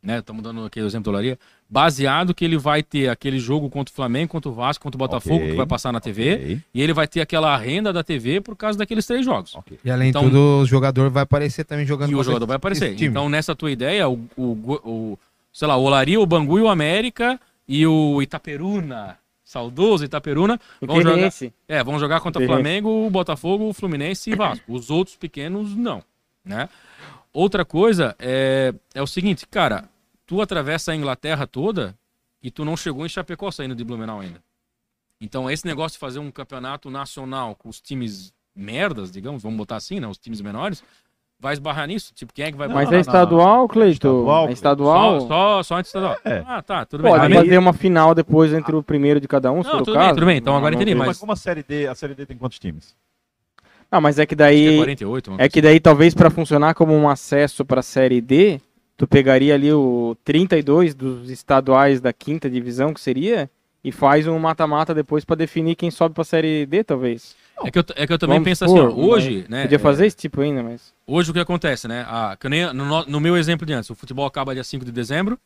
né? Estamos dando aqui o exemplo do Olaria, baseado que ele vai ter aquele jogo contra o Flamengo, contra o Vasco, contra o Botafogo, Ok, que vai passar na TV, Ok, e ele vai ter aquela renda da TV por causa daqueles três jogos. ok. E além Então- de tudo, o jogador vai aparecer também jogando E o jogador vai aparecer. time. Então, nessa tua ideia, o, o, o- sei lá, o Olaria, o Bangu e o América e o Itaperuna, saudoso Itaperuna, vão jogar, é, vão jogar contra o. Flamengo, o Botafogo, o Fluminense e Vasco. Os outros pequenos, não. Né? Outra coisa é, é o seguinte, cara, tu atravessa a Inglaterra toda e tu não chegou em Chapecó saindo de Blumenau ainda. Então, esse negócio de fazer um campeonato nacional com os times merdas, digamos, vamos botar assim, né? Os times menores, vai esbarrar nisso. Tipo, quem é que vai Não, Mas não, é estadual, Cleito? Estadual, É estadual? Só, só, só antes estadual. É. Ah, tá, tudo bem. Pode Aí- fazer uma final depois entre o primeiro de cada um, se Não, for o tudo bem, tudo bem, então agora entendi, Mas, mas- como a Série D, a Série D tem quantos times? Ah, mas é que acho que é daí... 48, uma É que daí talvez para funcionar como um acesso para a Série D, tu pegaria ali o 32 dos estaduais da quinta divisão, que seria, e faz um mata-mata depois para definir quem sobe para a Série D, talvez. É que eu, é que eu também Vamos penso assim, ó, hoje, né? Podia é, fazer esse tipo ainda, mas... Hoje o que acontece, né? A, nem no, no- meu exemplo de antes, o futebol acaba dia 5 de dezembro,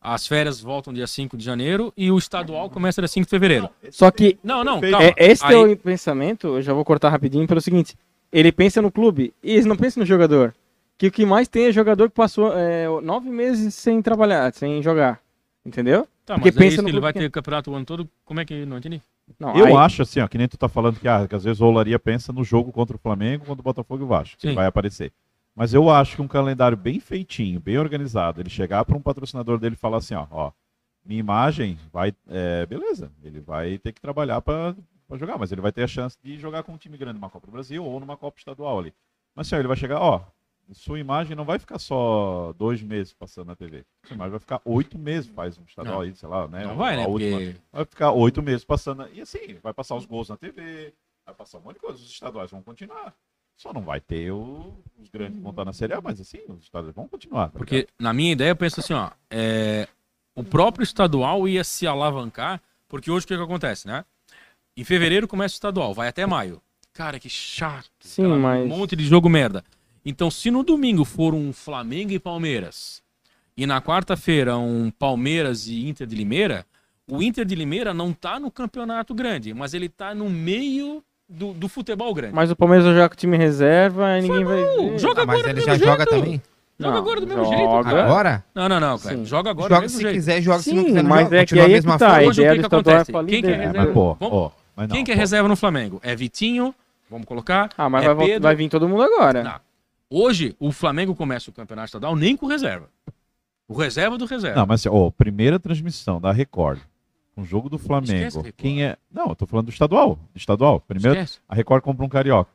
as férias voltam dia 5 de janeiro e o estadual começa dia 5 de fevereiro. Só que Não, não, Perfeito. calma. é, esse Aí- teu pensamento, eu já vou cortar rapidinho pelo seguinte, ele pensa no clube e ele não pensa no jogador. Que o que mais tem é jogador que passou é, nove meses sem trabalhar, sem jogar. Entendeu? Tá, porque mas é pensa isso no ele vai ter campeonato o ano todo, como é que não entendi? Não, Eu aí- acho assim, ó, que nem tu tá falando que, ah, que às vezes o Olaria pensa no jogo contra o Flamengo, contra o Botafogo e o Vasco, que vai aparecer. Mas eu acho que um calendário bem feitinho, bem organizado, ele chegar para um patrocinador dele e falar assim, ó, ó, minha imagem vai, é, beleza, ele vai ter que trabalhar para jogar, mas ele vai ter a chance de jogar com um time grande numa Copa do Brasil ou numa Copa Estadual ali. Mas assim, ó, ele vai chegar, ó, sua imagem não vai ficar só dois meses passando na TV. Sua imagem vai ficar oito meses, faz um estadual Não. aí, sei lá, né? Não vai, né? última- Porque vai ficar oito meses passando. E assim, vai passar os gols na TV, vai passar um monte de coisa. Os estaduais vão continuar. Só não vai ter o- os grandes que vão estar na Série A, mas assim, os estaduais vão continuar. tá Porque, na minha ideia, eu penso assim, ó, é, o próprio estadual ia se alavancar, porque hoje o que, que acontece, né? Em fevereiro começa o estadual, vai até maio. Cara, que chato. Sim, aquela- mas- Um monte de jogo merda. Então, se no domingo for um Flamengo e Palmeiras, e na quarta-feira um Palmeiras e Inter de Limeira, o Inter de Limeira não tá no campeonato grande, mas ele tá no meio do, do futebol grande. Mas o Palmeiras vai jogar com o time reserva e ninguém vai ver. Joga Ah, mas agora ele do já mesmo joga jeito. também? Joga Não, agora do mesmo joga. jeito. cara. Agora? Não, não, não, cara. Sim. Joga agora do Joga mesmo se jeito. quiser, joga. Se não Sim, quiser, mas joga. é que aí a é mesma que tá, forma. Hoje, o ideia que que é acontece? Quem que é líder. É, reserva? mas, pô, Vamos- ó, mas não, Quem que é reserva no Flamengo? É Vitinho, vamos colocar. Ah, mas é vai, vai vir todo mundo agora. Não. Hoje, o Flamengo começa o campeonato estadual nem com reserva. O reserva do reserva. Não, mas ó, primeira transmissão da Record, um jogo do Flamengo. Quem é. Não, eu tô falando do estadual. Estadual. Primeiro, Esquece. a Record compra um carioca.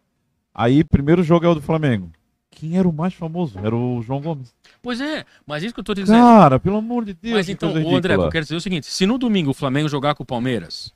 Aí, primeiro jogo é o do Flamengo. Quem era o mais famoso? Era o João Gomes. Pois é, mas isso que eu tô te dizendo. Cara, pelo amor de Deus. Mas então, o André, eu quero dizer é o seguinte: se no domingo o Flamengo jogar com o Palmeiras,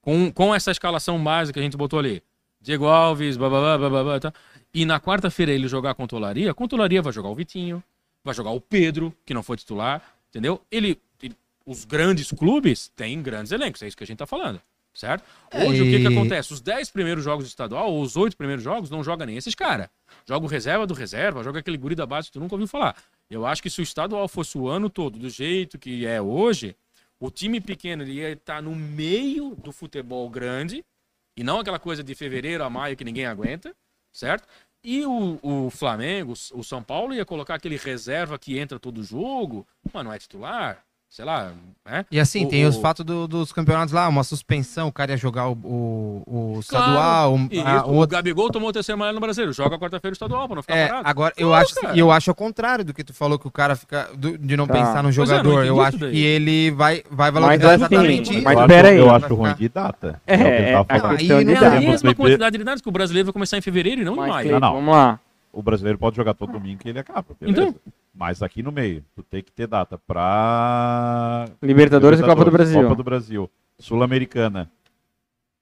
com, com essa escalação básica que a gente botou ali, Diego Alves, bababá, bababá, tá, e na quarta-feira ele jogar contra o Olaria, contra o Olaria vai jogar o Vitinho, vai jogar o Pedro, que não foi titular, entendeu? Ele, ele- os grandes clubes têm grandes elencos, é isso que a gente tá falando. Certo? Hoje, o que, que E- acontece? Os 10 primeiros jogos do estadual, ou os 8 primeiros jogos, não joga nem esses caras. Joga o reserva do reserva, joga aquele guri da base que tu nunca ouviu falar. Eu acho que se o estadual fosse o ano todo do jeito que é hoje, o time pequeno ele ia estar no meio do futebol grande e não aquela coisa de fevereiro a maio que ninguém aguenta, certo? E o, o Flamengo, o São Paulo ia colocar aquele reserva que entra todo jogo, mas não é titular, sei lá, né? E assim, O- tem os o- fatos do- dos campeonatos lá, uma suspensão, o cara ia jogar o, o, o Claro. estadual, um- E a- isso, o o. Gabigol tomou o terceiro amarelo no Brasileiro, joga quarta-feira o estadual pra não ficar É, parado. agora eu Claro, acho, cara. e eu acho ao contrário do que tu falou que o cara fica do- de não Tá. pensar no é, não jogador. entendi eu acho daí. que ele vai vai Mas valorizar assim, exatamente mas isso. aí. eu acho ruim de data. É, o é, tá a questão Aí de É não a mesma quantidade de dados que o brasileiro vai começar em fevereiro e não em Mas, maio. Não, não. vamos lá. O brasileiro pode jogar todo domingo que ele acaba. beleza. Então. Mas aqui no meio, tu tem que ter data pra. Libertadores e Copa do Brasil. Copa do Brasil. Sul-Americana.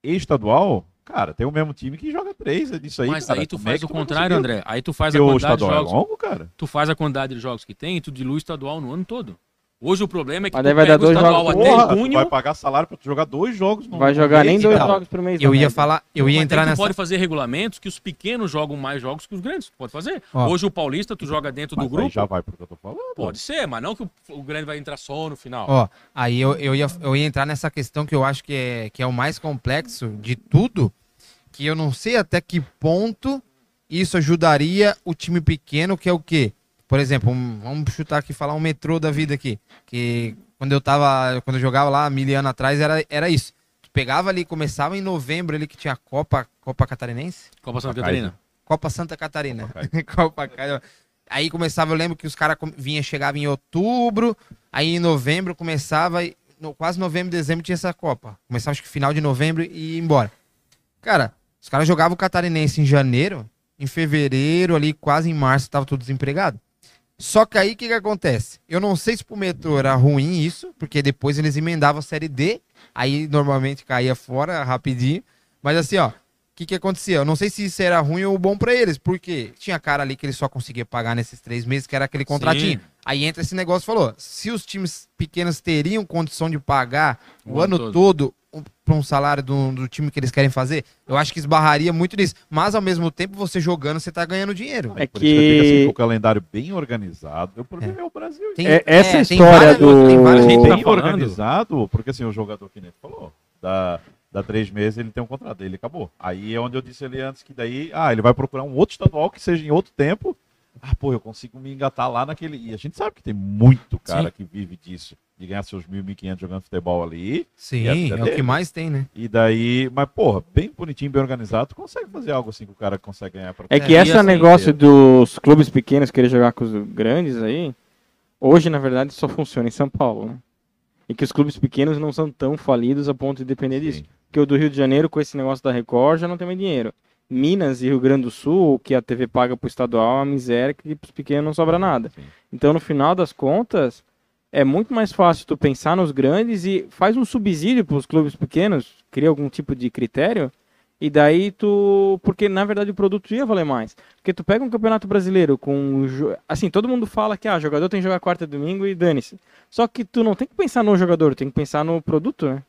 E estadual, cara, tem o mesmo time que joga três é disso aí. Mas cara. aí tu Como é faz que o contrário, conseguir? André. Aí tu faz a Porque quantidade de estadual jogos. é longo, cara. Tu faz a quantidade de jogos que tem e tu dilui o estadual no ano todo. Hoje o problema é que Mas tu vai pega dar o dois estadual jogos. até Porra, junho. vai pagar salário pra tu jogar dois jogos. no- Vai jogar nem mês, dois cara. jogos por mês. Eu na ia falar, eu ia Mas entrar tu nessa pode fazer regulamentos que os pequenos jogam mais jogos que os grandes. Pode fazer. Ó. Hoje o Paulista, tu joga dentro Mas do aí grupo. já vai pro que eu tô falando. Pode ser, mas não que o, o grande vai entrar só no final. Ó, aí eu, eu, ia, eu ia entrar nessa questão que eu acho que é, que é o mais complexo de tudo, que eu não sei até que ponto isso ajudaria o time pequeno, que é o quê? Por exemplo, um- vamos chutar aqui, falar um metrô da vida aqui, que quando eu tava, quando eu jogava lá mil anos atrás, era, era isso. Tu pegava ali, começava em novembro ali que tinha a Copa, Copa Catarinense, Copa Santa Catarina. Copa Santa Catarina. Copa Caio. Aí começava, eu lembro que os caras vinha, chegava em outubro, aí em novembro começava, no, quase novembro, dezembro tinha essa Copa. Começava acho que final de novembro e ia embora. Cara, os caras jogavam o Catarinense em janeiro, em fevereiro, ali quase em março, tava tudo desempregado. Só que aí o que, que acontece? Eu não sei se pro metrô era ruim isso, porque depois eles emendavam a série D, aí normalmente caía fora rapidinho. Mas assim, ó, o que, que acontecia? Eu não sei se isso era ruim ou bom pra eles, porque tinha cara ali que ele só conseguia pagar nesses três meses, que era aquele contratinho. Sim. Aí entra esse negócio e falou: se os times pequenos teriam condição de pagar o, O ano ano todo, para um salário do, do time que eles querem fazer, eu acho que esbarraria muito nisso. Mas ao mesmo tempo, você jogando, você tá ganhando dinheiro. É Por isso que eu digo assim, que- com o calendário bem organizado. O problema é, o Brasil. Tem- É, essa tem história várias- do- tem várias- Gente, tá bem falando. organizado, porque assim, o jogador que nem falou, dá, dá três meses, ele tem um contrato, ele acabou. Aí é onde eu disse ali antes que daí, ah, ele vai procurar um outro estadual que seja em outro tempo. Ah, pô, eu consigo me engatar lá naquele. E a gente sabe que tem muito cara Sim. que vive disso, de ganhar seus 1.500 jogando futebol ali. Sim, vida é o que mais tem, né? E daí, mas porra, bem bonitinho, bem organizado, tu consegue fazer algo assim que o cara consegue ganhar pra É que É, esse assim, negócio dos clubes pequenos querer jogar com os grandes aí, hoje, na verdade, só funciona em São Paulo, né? E que os clubes pequenos não são tão falidos a ponto de depender disso. Sim. Porque o do Rio de Janeiro, com esse negócio da Record, já não tem mais dinheiro. Minas e Rio Grande do Sul, o que a TV paga pro estadual é uma miséria que pros pequenos não sobra nada. Sim. Então, no final das contas, é muito mais fácil tu pensar nos grandes e faz um subsídio para os clubes pequenos, cria algum tipo de critério, e daí tu. Porque na verdade o produto ia valer mais. Porque tu pega um campeonato brasileiro com. Assim, todo mundo fala que ah, jogador tem que jogar quarta e domingo e dane-se. Só que tu não tem que pensar no jogador, tem que pensar no produto, né?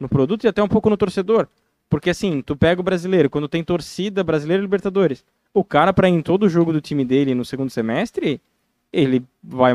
No produto e até um pouco no torcedor. Porque assim, tu pega o brasileiro, quando tem torcida brasileira e Libertadores, o cara pra ir em todo jogo do time dele no segundo semestre, ele vai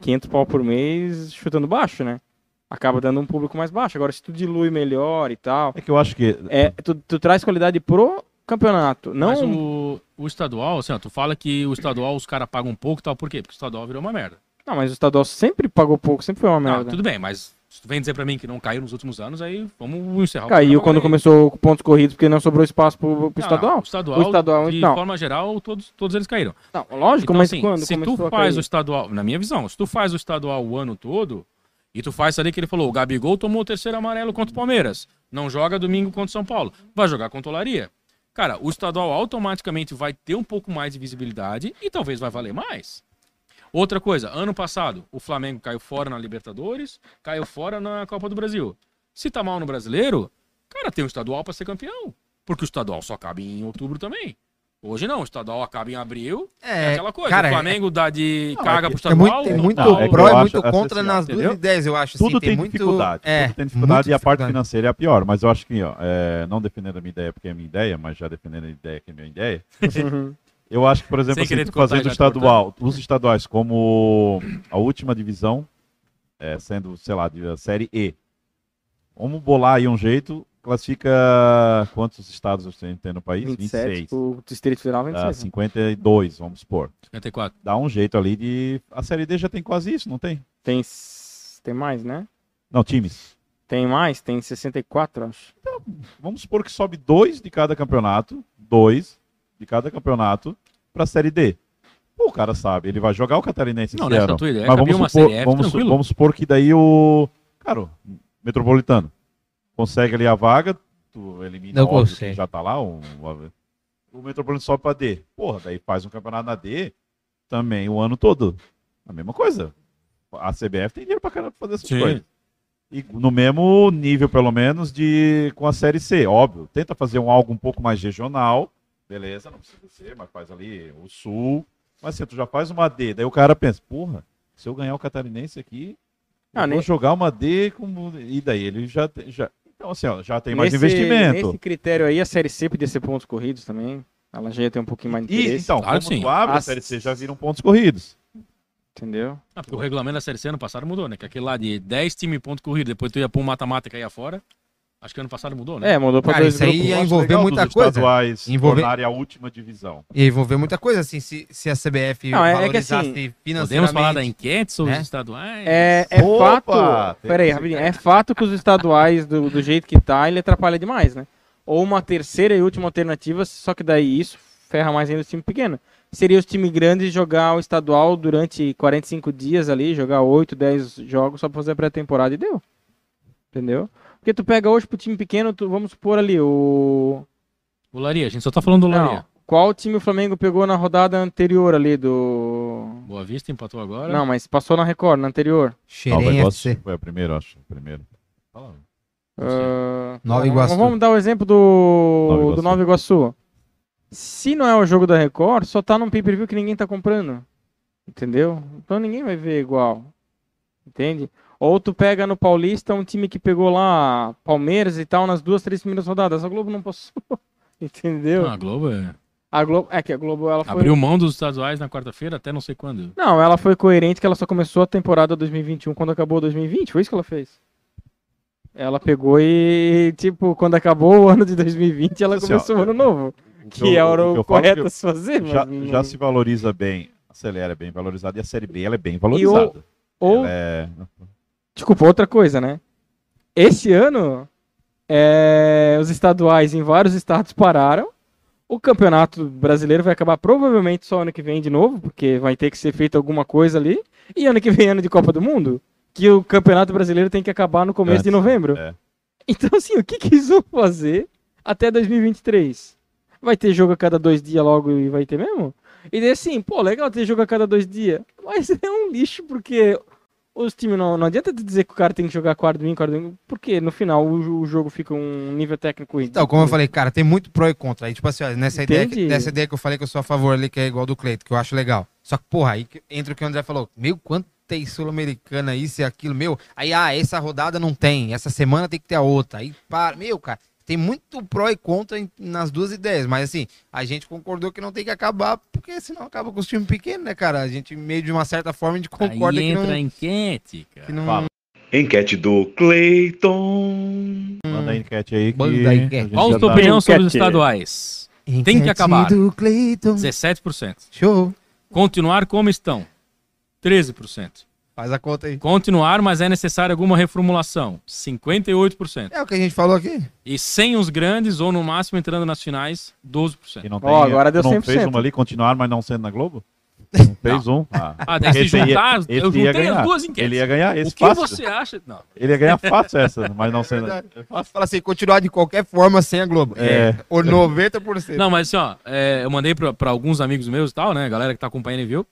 500 pau por mês chutando baixo, né? Acaba dando um público mais baixo. Agora, se tu dilui melhor e tal, É que eu acho que. é, tu, tu traz qualidade pro campeonato. Não, Mas o, o estadual, assim, ó, tu fala que o estadual os caras pagam um pouco e tal, por quê? Porque o estadual virou uma merda. não, mas o estadual sempre pagou pouco, sempre foi uma Não, merda. tudo bem, mas se tu vem dizer pra mim que não caiu nos últimos anos, aí vamos encerrar o Caiu quando aí. começou com pontos corridos, porque não sobrou espaço pro, pro Não, estadual. o estadual, O estadual, de não. forma geral, todos, todos eles caíram. Não, lógico, Então, mas assim, quando se tu faz o estadual, na minha visão, se tu faz o estadual o ano todo, e tu faz ali que ele falou, o Gabigol tomou o terceiro amarelo contra o Palmeiras, não joga domingo contra o São Paulo, vai jogar contra o Olaria. cara, o estadual automaticamente vai ter um pouco mais de visibilidade e talvez vai valer mais. Outra coisa, ano passado, o Flamengo caiu fora na Libertadores, caiu fora na Copa do Brasil. Se tá mal no brasileiro, cara, tem o estadual pra ser campeão. Porque o estadual só cabe em outubro também. Hoje não, o estadual acaba em abril. É, É, aquela coisa. cara, o Flamengo dá de Não, caga é pro que Tem muito, estadual. tem não muito. Não, é pró e muito assim, contra assim, nas duas entendeu? ideias, eu acho. Tudo assim, tem, muito, dificuldade. É, tudo tem dificuldade e a parte financeira é a pior. Mas eu acho que, ó, é, não defendendo a minha ideia porque é a minha ideia, mas já defendendo a ideia que é a minha ideia, eu acho que, por exemplo, assim, querer te fazer cortar, do já te estadual, os estaduais como a última divisão, é, sendo, sei lá, de- a série E. Vamos bolar aí um jeito, classifica quantos estados tem, tem no país? 27, 26. o Distrito Federal Dá 26. 52, vamos supor. 54. Dá um jeito ali de. A série D já tem quase isso, não tem? Tem, tem mais, né? Não, times. Tem mais, tem 64, acho. Vamos supor que sobe dois de cada campeonato, dois de cada campeonato para a Série D. Pô, o cara sabe, ele vai jogar o Catarinense Não, esse nessa ano. tua ideia, Mas vamos uma supor, Série F, vamos, su- tranquilo. vamos supor que daí o. Cara, o Metropolitano consegue ali a vaga, tu elimina Não óbvio, consegue. quem já tá lá. O, o Metropolitano sobe para D. Porra, daí faz um campeonato na D também o ano todo. A mesma coisa. A CBF tem dinheiro pra caramba pra fazer essas Sim. coisas. E no mesmo nível, pelo menos, de com a Série C. Óbvio, tenta fazer um algo um pouco mais regional. Beleza, não precisa ser, mas faz ali o Sul. Mas assim, tu já faz uma D. Daí o cara pensa, porra, se eu ganhar o Catarinense aqui, eu Ah, vou nem- jogar uma D com... E daí ele já... tem- já... Então assim, ó, já tem mais Nesse- investimento. Nesse critério aí, a Série C podia ser pontos corridos também. Ela já ia ter um pouquinho mais de E, interesse, então, Claro como abre a As- Série C, já viram pontos corridos. entendeu? Ah, porque o regulamento da Série C ano passado mudou, né? Que aquele lá de 10 times ponto corrido, depois tu ia pôr um mata-mata e caía fora. Acho que ano passado mudou, né? É, mudou pra Cara, dois isso aí grupos. ia envolver muita coisa. estaduais Envolver- tornarem a última divisão. E envolver muita coisa, assim, se, se a CBF Não, é- é que valorizasse assim, financeiramente... Podemos falar da enquete sobre né? os estaduais? É, é Opa! fato. Tem Pera aí, que- rapidinho. É fato que os estaduais, do, do jeito que tá, ele atrapalha demais, né? Ou uma terceira e última alternativa, só que daí isso ferra mais ainda os times pequenos. Seria os times grandes jogar o estadual durante 45 dias ali, jogar 8, 10 jogos só pra fazer a pré-temporada e deu. Entendeu? Porque tu pega hoje pro time pequeno, tu, vamos supor ali, o. O Laria, a gente só tá falando do Laria. Não. Qual time o Flamengo pegou na rodada anterior ali do. Boa Vista empatou agora. Não, mas passou na Record, na anterior. FC. foi a primeira, acho. a Primeira. Fala. Ah, Nova Iguaçu. Vamos dar o exemplo do Nova Iguaçu. do Nova Iguaçu. Se não é o jogo da Record, só tá num pay-per-view que ninguém tá comprando. Entendeu? Então ninguém vai ver igual. Entende? Ou tu pega no Paulista um time que pegou lá Palmeiras e tal nas duas, três primeiras rodadas. A Globo não passou. Entendeu? Ah, a Globo é... A Globo, é que a Globo ela foi abriu mão dos estaduais na quarta-feira até não sei quando. Não, ela foi coerente que ela só começou a temporada 2021 quando acabou 2020. Foi isso que ela fez. Ela pegou e, tipo, quando acabou o ano de 2020, ela Assim, ó, começou o ano novo. Que eu- era o o, falo correto a se fazer. já, mas já não- se valoriza bem. A Acelera é bem valorizada e a Série B ela é bem valorizada. Ou, é... desculpa, outra coisa, né? Esse ano, é, os estaduais em vários estados pararam. O campeonato brasileiro vai acabar provavelmente só ano que vem de novo, porque vai ter que ser feito alguma coisa ali. E ano que vem, ano de Copa do Mundo, que o campeonato brasileiro tem que acabar no começo de novembro. é. Então, assim, o que, que eles vão fazer até 2023? Vai ter jogo a cada dois dias logo e vai ter mesmo? E daí, assim, pô, legal ter jogo a cada dois dias. Mas é um lixo, porque os times não, não adianta dizer que o cara tem que jogar quarto domingo, quarto domingo, porque no final o, o jogo fica um nível técnico Então, como eu falei, cara, tem muito pró e contra. Aí, tipo assim, ó, nessa, ideia, que- nessa ideia que eu falei que eu sou a favor ali, que é igual do Cleito, que eu acho legal. Só que, porra, aí entra o que o André falou. Meu, quanto tem Sul-Americana, isso e aquilo, meu. Aí, ah, essa rodada não tem, essa semana tem que ter a outra. Aí, para, meu, cara, tem muito pró e contra em- nas duas ideias. Mas, assim, a gente concordou que não tem que acabar, porque senão acaba com os times pequenos, né, cara? A gente, meio de uma certa forma, a gente concorda Aí que entra não. a enquete, cara. Que não... Fala. Enquete do Cleiton. Manda a enquete aí que Manda a enquete. Qual a tua tá- opinião sobre os Enquete. estaduais? Tem que Enquete acabar. do Cleiton. 17%. Show. Continuar como estão? 13%. Faz a conta aí. Continuar, mas é necessária alguma reformulação? 58%. É o que a gente falou aqui. E sem os grandes, ou no máximo entrando nas finais, 12%. que não Ó, agora deu não 100%. fez uma ali, continuar, mas não sendo na Globo? Não fez um. Ah, Ah, daí se ia- juntar, esse eu ia juntei ganhar. as duas enquetes. Ele ia ganhar esse o que fácil. você acha? Não. Ele ia ganhar fácil essa, mas não sendo. verdade. Fala assim, continuar de qualquer forma sem a Globo. É. Ou 90%. Não, mas assim, ó, é, eu mandei pra, pra alguns amigos meus e tal, né? Galera que tá acompanhando e viu.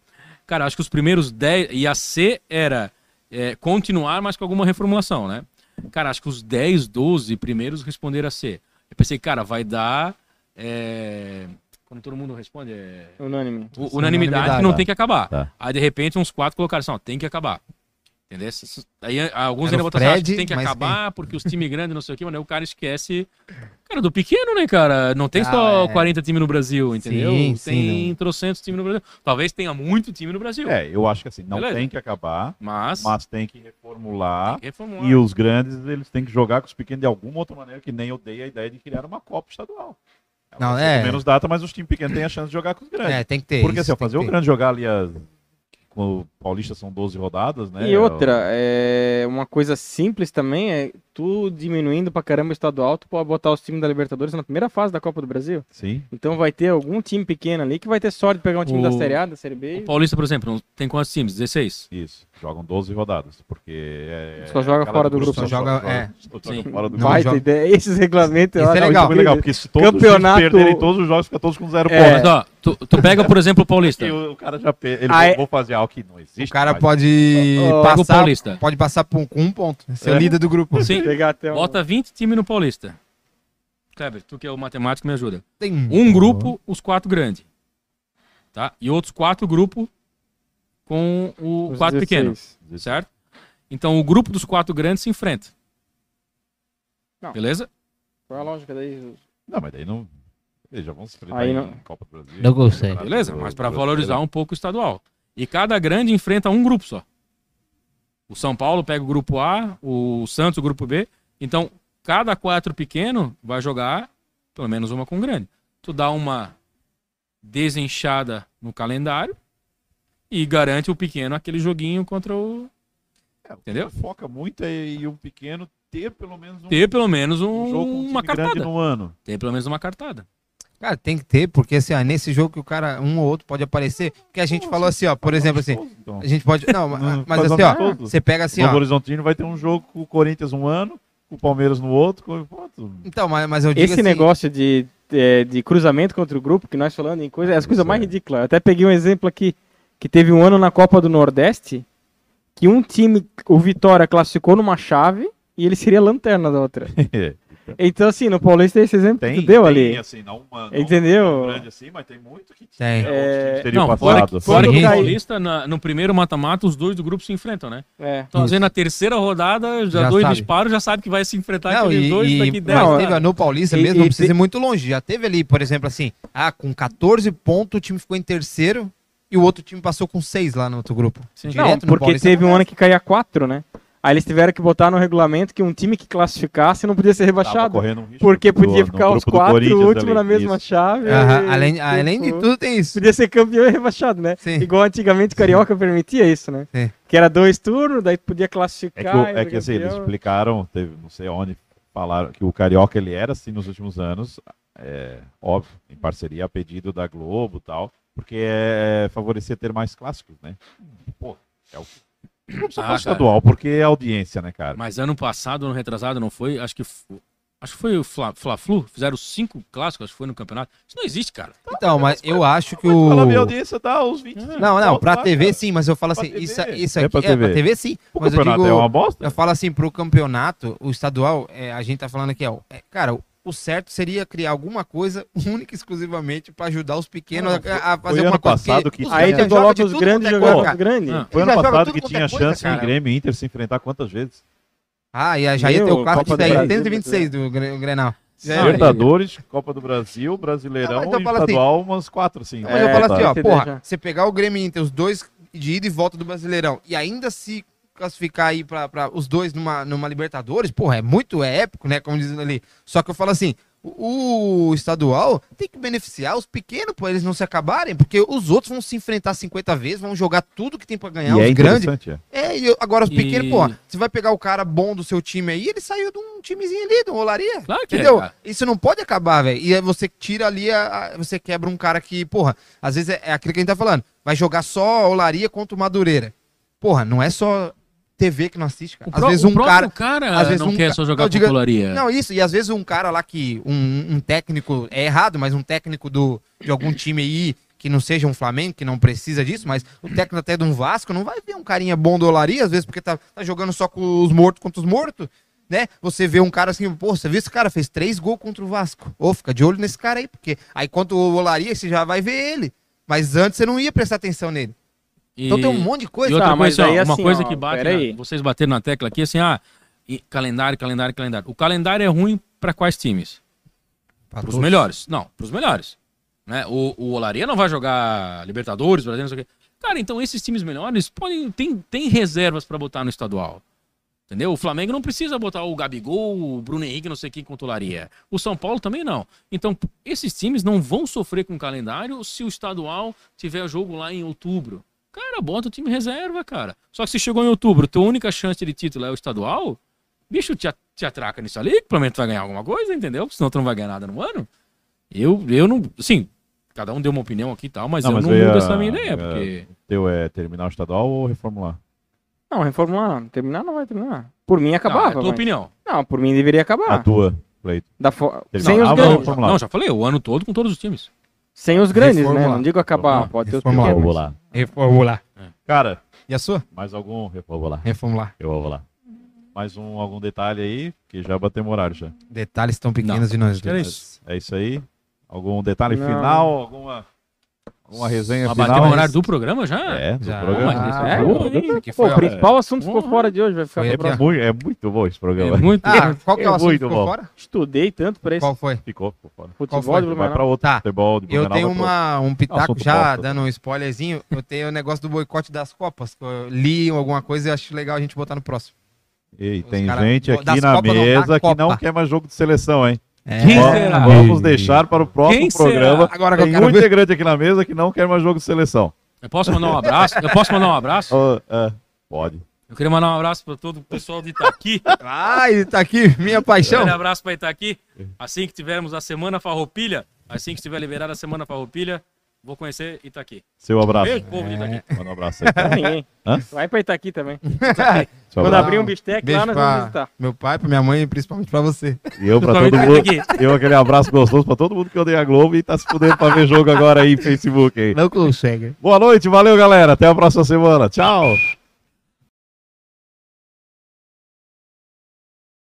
Cara, acho que os primeiros 10. E a C era é, continuar, mas com alguma reformulação, né? Cara, acho que os 10, 12 primeiros responderam a C. Eu pensei, cara, vai dar. é, Quando todo mundo responde, é. Unânime. unanimidade unanimidade. que não Tá. tem que acabar. Tá. Aí, de repente, uns quatro colocaram assim, ó, tem que acabar. Entendeu? Aí alguns ainda o botaram assim, acho que tem que acabar, porque os times grandes, não sei o quê, mas aí o cara esquece. Cara, do pequeno, né, cara? Não tem Ah, só é. 40 times no Brasil, entendeu? Sim, sim, tem trocentos times no Brasil. Talvez tenha muito time no Brasil. É, eu acho que assim, não Beleza. tem que acabar, Mas. mas tem que reformular. tem que reformular. E os grandes, eles têm que jogar com os pequenos de alguma outra maneira, que nem eu dei a ideia de criar uma Copa estadual. Ela Não, é. menos data, mas os times pequenos têm a chance de jogar com os grandes. É, tem que ter. Porque isso assim, tem fazer o grande jogar ali as... o Paulista são 12 rodadas, né? E outra, é uma coisa simples também é tu diminuindo pra caramba o estadual, tu pode botar os times da Libertadores na primeira fase da Copa do Brasil. Sim. Então vai ter algum time pequeno ali que vai ter sorte de pegar um time O- da Série A, da Série B. O Paulista, por exemplo, tem quantos times? 16? Isso, jogam 12 rodadas, porque é, Só joga fora do grupo. só joga- é. só joga fora do grupo. Vai ter ideia. Esses regulamentos. eu Isso é legal. Muito legal, porque se todos Campeonato- perderem todos os jogos, fica todos com zero É. pontos. Mas, ó, tu, tu pega, por exemplo, o Paulista. E o, o cara já ele Aí- vou fazer algo que não existe. O cara mais. pode Ó, ó, Pega o passar, Paulista. pode passar por um, com um ponto. Ser É. o líder do grupo. Sim. um... Bota 20 times no Paulista. Kleber, tu que é o matemático, me ajuda. Tem Um grupo, os quatro grandes. Tá? E outros quatro grupos com o os quatro 16. pequenos. Certo? Então o grupo dos quatro grandes se enfrenta. Não. Beleza? Qual é a lógica daí? Não, mas daí não. Eles já vão se enfrentar Aí em não- Copa do Brasil. Não consegue. Beleza? Mas para valorizar um pouco o estadual. E cada grande enfrenta um grupo só. O São Paulo pega o grupo A, o Santos o grupo B. Então, cada quatro pequeno vai jogar pelo menos uma com o grande. Tu dá uma desenchada no calendário e garante o pequeno aquele joguinho contra o. É, o Entendeu? Foca muito em um pequeno ter pelo menos um, Ter pelo menos um um- jogo um uma cartada. no ano. Ter pelo menos uma cartada. Cara, tem que ter, porque assim, ó, nesse jogo que o cara, um ou outro pode aparecer. Porque a gente Como falou assim, ó, por exemplo, assim, Então, a gente pode. Não, Não, mas, mas assim, ó, você pega assim, ó. Horizontino vai ter um jogo com o Corinthians um ano, com o Palmeiras no outro. Com... Então, mas, mas eu digo Esse assim, negócio de, é, de cruzamento contra o grupo, que nós falando em coisa, é as coisas mais ridículas. Eu até peguei um exemplo aqui, que teve um ano na Copa do Nordeste, que um time, o Vitória, classificou numa chave e ele seria lanterna da outra. Então, assim, no Paulista esse exemplo tem, que tu deu tem, ali. assim, não uma, Entendeu? Não tão grande assim, mas tem muito que Tem. outros É, Não, fora que, fora Quando que o cai- Paulista, na- no primeiro mata-mata, os dois do grupo se enfrentam, né? É. Então, às vezes, na terceira rodada, já, Já dois sabe. disparos, já sabe que vai se enfrentar Não, aqueles e, dois e, daqui 10 mas Não, teve, ó, no Paulista e- mesmo, e não precisa te- ir muito longe. Já teve ali, por exemplo, assim, ah, com 14 pontos o time ficou em terceiro e o outro time passou com 6 lá no outro grupo. Sim. Direto Não, no porque Paulista teve um ano que caía quatro, né? Aí eles tiveram que botar no regulamento que um time que classificasse não podia ser rebaixado. correndo um risco Porque podia ficar os quatro últimos na mesma isso. chave. Aham, e, além, além de tudo tem isso. Podia ser campeão e rebaixado, né? Sim. Igual antigamente o Carioca permitia isso, né? Sim. Que era dois turnos, daí tu podia É classificar. que, o- e é que assim, eles explicaram, teve, não sei onde, falaram que o Carioca ele era assim nos últimos anos, é, óbvio, em parceria a pedido da Globo e tal, porque é favorecer ter mais clássicos, né? Pô, é o não precisa Ah, estadual, porque é audiência, né, cara? Mas ano passado, ano retrasado, não foi? Acho que, acho que foi o Fla- Fla-Flu, fizeram cinco clássicos, acho que foi no campeonato. Isso não existe, cara. Então, mas eu acho que o. fala, minha audiência dá os 20. Não, não, pra TV cara. sim, mas eu falo Pra assim, TV. isso, isso É aqui pra é pra TV. TV sim. O Mas eu campeonato digo, é uma bosta? eu falo assim, pro campeonato, o estadual, é, a gente tá falando aqui, ó. é, cara, o- certo seria criar alguma coisa única e exclusivamente pra ajudar os pequenos Não, a, a fazer foi alguma ano coisa. passado que os Aí tinha- tu coloca de os grandes é jogando grandes. Ah. Foi ano passado que quanto é tinha coisa, chance cara. em Grêmio e Inter se enfrentar quantas vezes? Ah, e já ia ter o clássico Copa do daí, Brasil, 126 do Grenal. Libertadores, Copa do Brasil, Brasileirão Não, mas eu e falo assim- estadual, umas quatro, assim. Mas eu É, falo assim, ó, tá. porra, Já. você pegar o Grêmio e Inter, os dois de ida e volta do Brasileirão, e ainda se classificar aí pra os dois numa, numa Libertadores, porra, é muito é épico, né? Como dizendo ali. Só que eu falo assim, o, o estadual tem que beneficiar os pequenos, pô, eles não se acabarem, porque os outros vão se enfrentar 50 vezes, vão jogar tudo que tem pra ganhar, E é os grandes. interessante, é. É, e eu- agora os E- pequenos, porra, você vai pegar o cara bom do seu time aí, ele saiu de um um timezinho ali, de uma olaria. Claro que é, Entendeu? cara. Isso não pode acabar, velho. E aí você tira ali, a, a- você quebra um cara que, porra, às vezes é, é aquilo que a gente tá falando. Vai jogar só olaria contra o Madureira. Porra, não é só TV que não assiste, cara. Às pró- vezes um cara. cara às vezes não um quer ca- só jogar Não, popularia. Não, isso. E às vezes um cara lá que. Um, um técnico. É errado, mas um técnico do, de algum time aí que não seja um Flamengo, que não precisa disso, mas o técnico até de um Vasco não vai ver um carinha bom do Olaria, às vezes porque tá, tá jogando só com os mortos contra os mortos, né? Você vê um cara assim, pô, você viu esse cara fez três gols contra o Vasco. Ô, fica de olho nesse cara aí, porque aí quanto o Olaria, você já vai ver ele. Mas antes você não ia prestar atenção nele. Então E- tem um monte de E coisa. outra Tá, mas coisa, ó, aí uma assim, coisa ó, que bate, na- vocês bateram na tecla aqui, assim, ah, e calendário, calendário, calendário. O calendário é ruim pra quais times? Pros todos. melhores. Não, pros melhores. Né? O, o Olaria não vai jogar Libertadores, Brasileiro, não sei o quê. Cara, então esses times melhores podem, tem, tem reservas pra botar no estadual. Entendeu? O Flamengo não precisa botar o Gabigol, o Bruno Henrique, não sei quem contra o Olaria. O São Paulo também não. Então, esses times não vão sofrer com o calendário se o estadual tiver jogo lá em outubro. Cara, bota o time reserva, cara. Só que se chegou em outubro, tua única chance de título é o estadual, bicho, te, a- te atraca nisso ali, que pelo menos tu vai ganhar alguma coisa, entendeu? Senão tu não vai ganhar nada no ano. Eu, eu não. Sim, cada um deu uma opinião aqui e tal, mas Não, eu mas não mudo a- essa minha ideia, a- porque. Teu é terminar o estadual ou reformular? Não, reformular, não. terminar não vai terminar. Por mim acabava. Não, é tua mas- opinião. Não, por mim deveria A acabar. tua, Cleito. Da fo-. Sem os Ah, grandes. Não, já falei, o ano todo com todos os times. Sem os grandes, né? Reformular. Não digo acabar, Reformular. pode ter os pequenos. Reformular. Reformular. Cara, E a sua? mais algum? Reformular. Reformular. Eu vou lá. Mais um, algum detalhe aí, que já batemos horário já. Detalhes tão pequenos de nós dois. isso. É isso aí. Algum detalhe Não. final? Alguma, alguma resenha Mas final? bateu o horário do programa já? É, do Já. programa. Mas isso É, é? Que Pô, foi, o ó, principal assunto ficou fora de hoje, vai ficar Foi próxima. Muito- é muito bom esse É programa. muito. Ah, qual que é o É assunto muito ficou bom. fora? Estudei tanto pra esse Qual foi? Ficou, ficou fora. futebol foi? do Vai pra outro Tá. futebol de Eu tenho uma, um pitaco já, dando um spoilerzinho. Eu tenho o negócio do boicote das Copas. que Eu li alguma coisa e acho legal a gente botar no próximo. Os tem cara- gente das aqui na mesa que não quer mais jogo de seleção, hein? Quem Vamos- será? Vamos deixar para o próximo Quem será? programa. Agora que eu tem um integrante aqui na mesa que não quer mais jogo de seleção. Eu posso mandar um abraço? Eu posso mandar um abraço? Ó, é, pode. Eu queria mandar um abraço para todo o pessoal de Itaqui. Ai, tá aqui, minha paixão. Um abraço para Itaqui. Assim que tivermos a Semana Farroupilha, assim que estiver liberada a Semana Farroupilha, vou conhecer Itaqui. Seu abraço. Beijo, povo de Itaqui. Manda um abraço aí. Pra ninguém. Hã? Vai pra Itaqui também. Seu Quando abrir um bistec Beijo lá, nós pra vamos visitar. meu pai, pra minha mãe e principalmente pra você. E eu pra todo mundo. Itaqui. Eu aquele abraço gostoso pra todo mundo que odeia a Globo e tá se fudendo pra ver jogo agora aí em Facebook aí. Não consegue. Boa noite, valeu galera. Até a próxima semana. Tchau.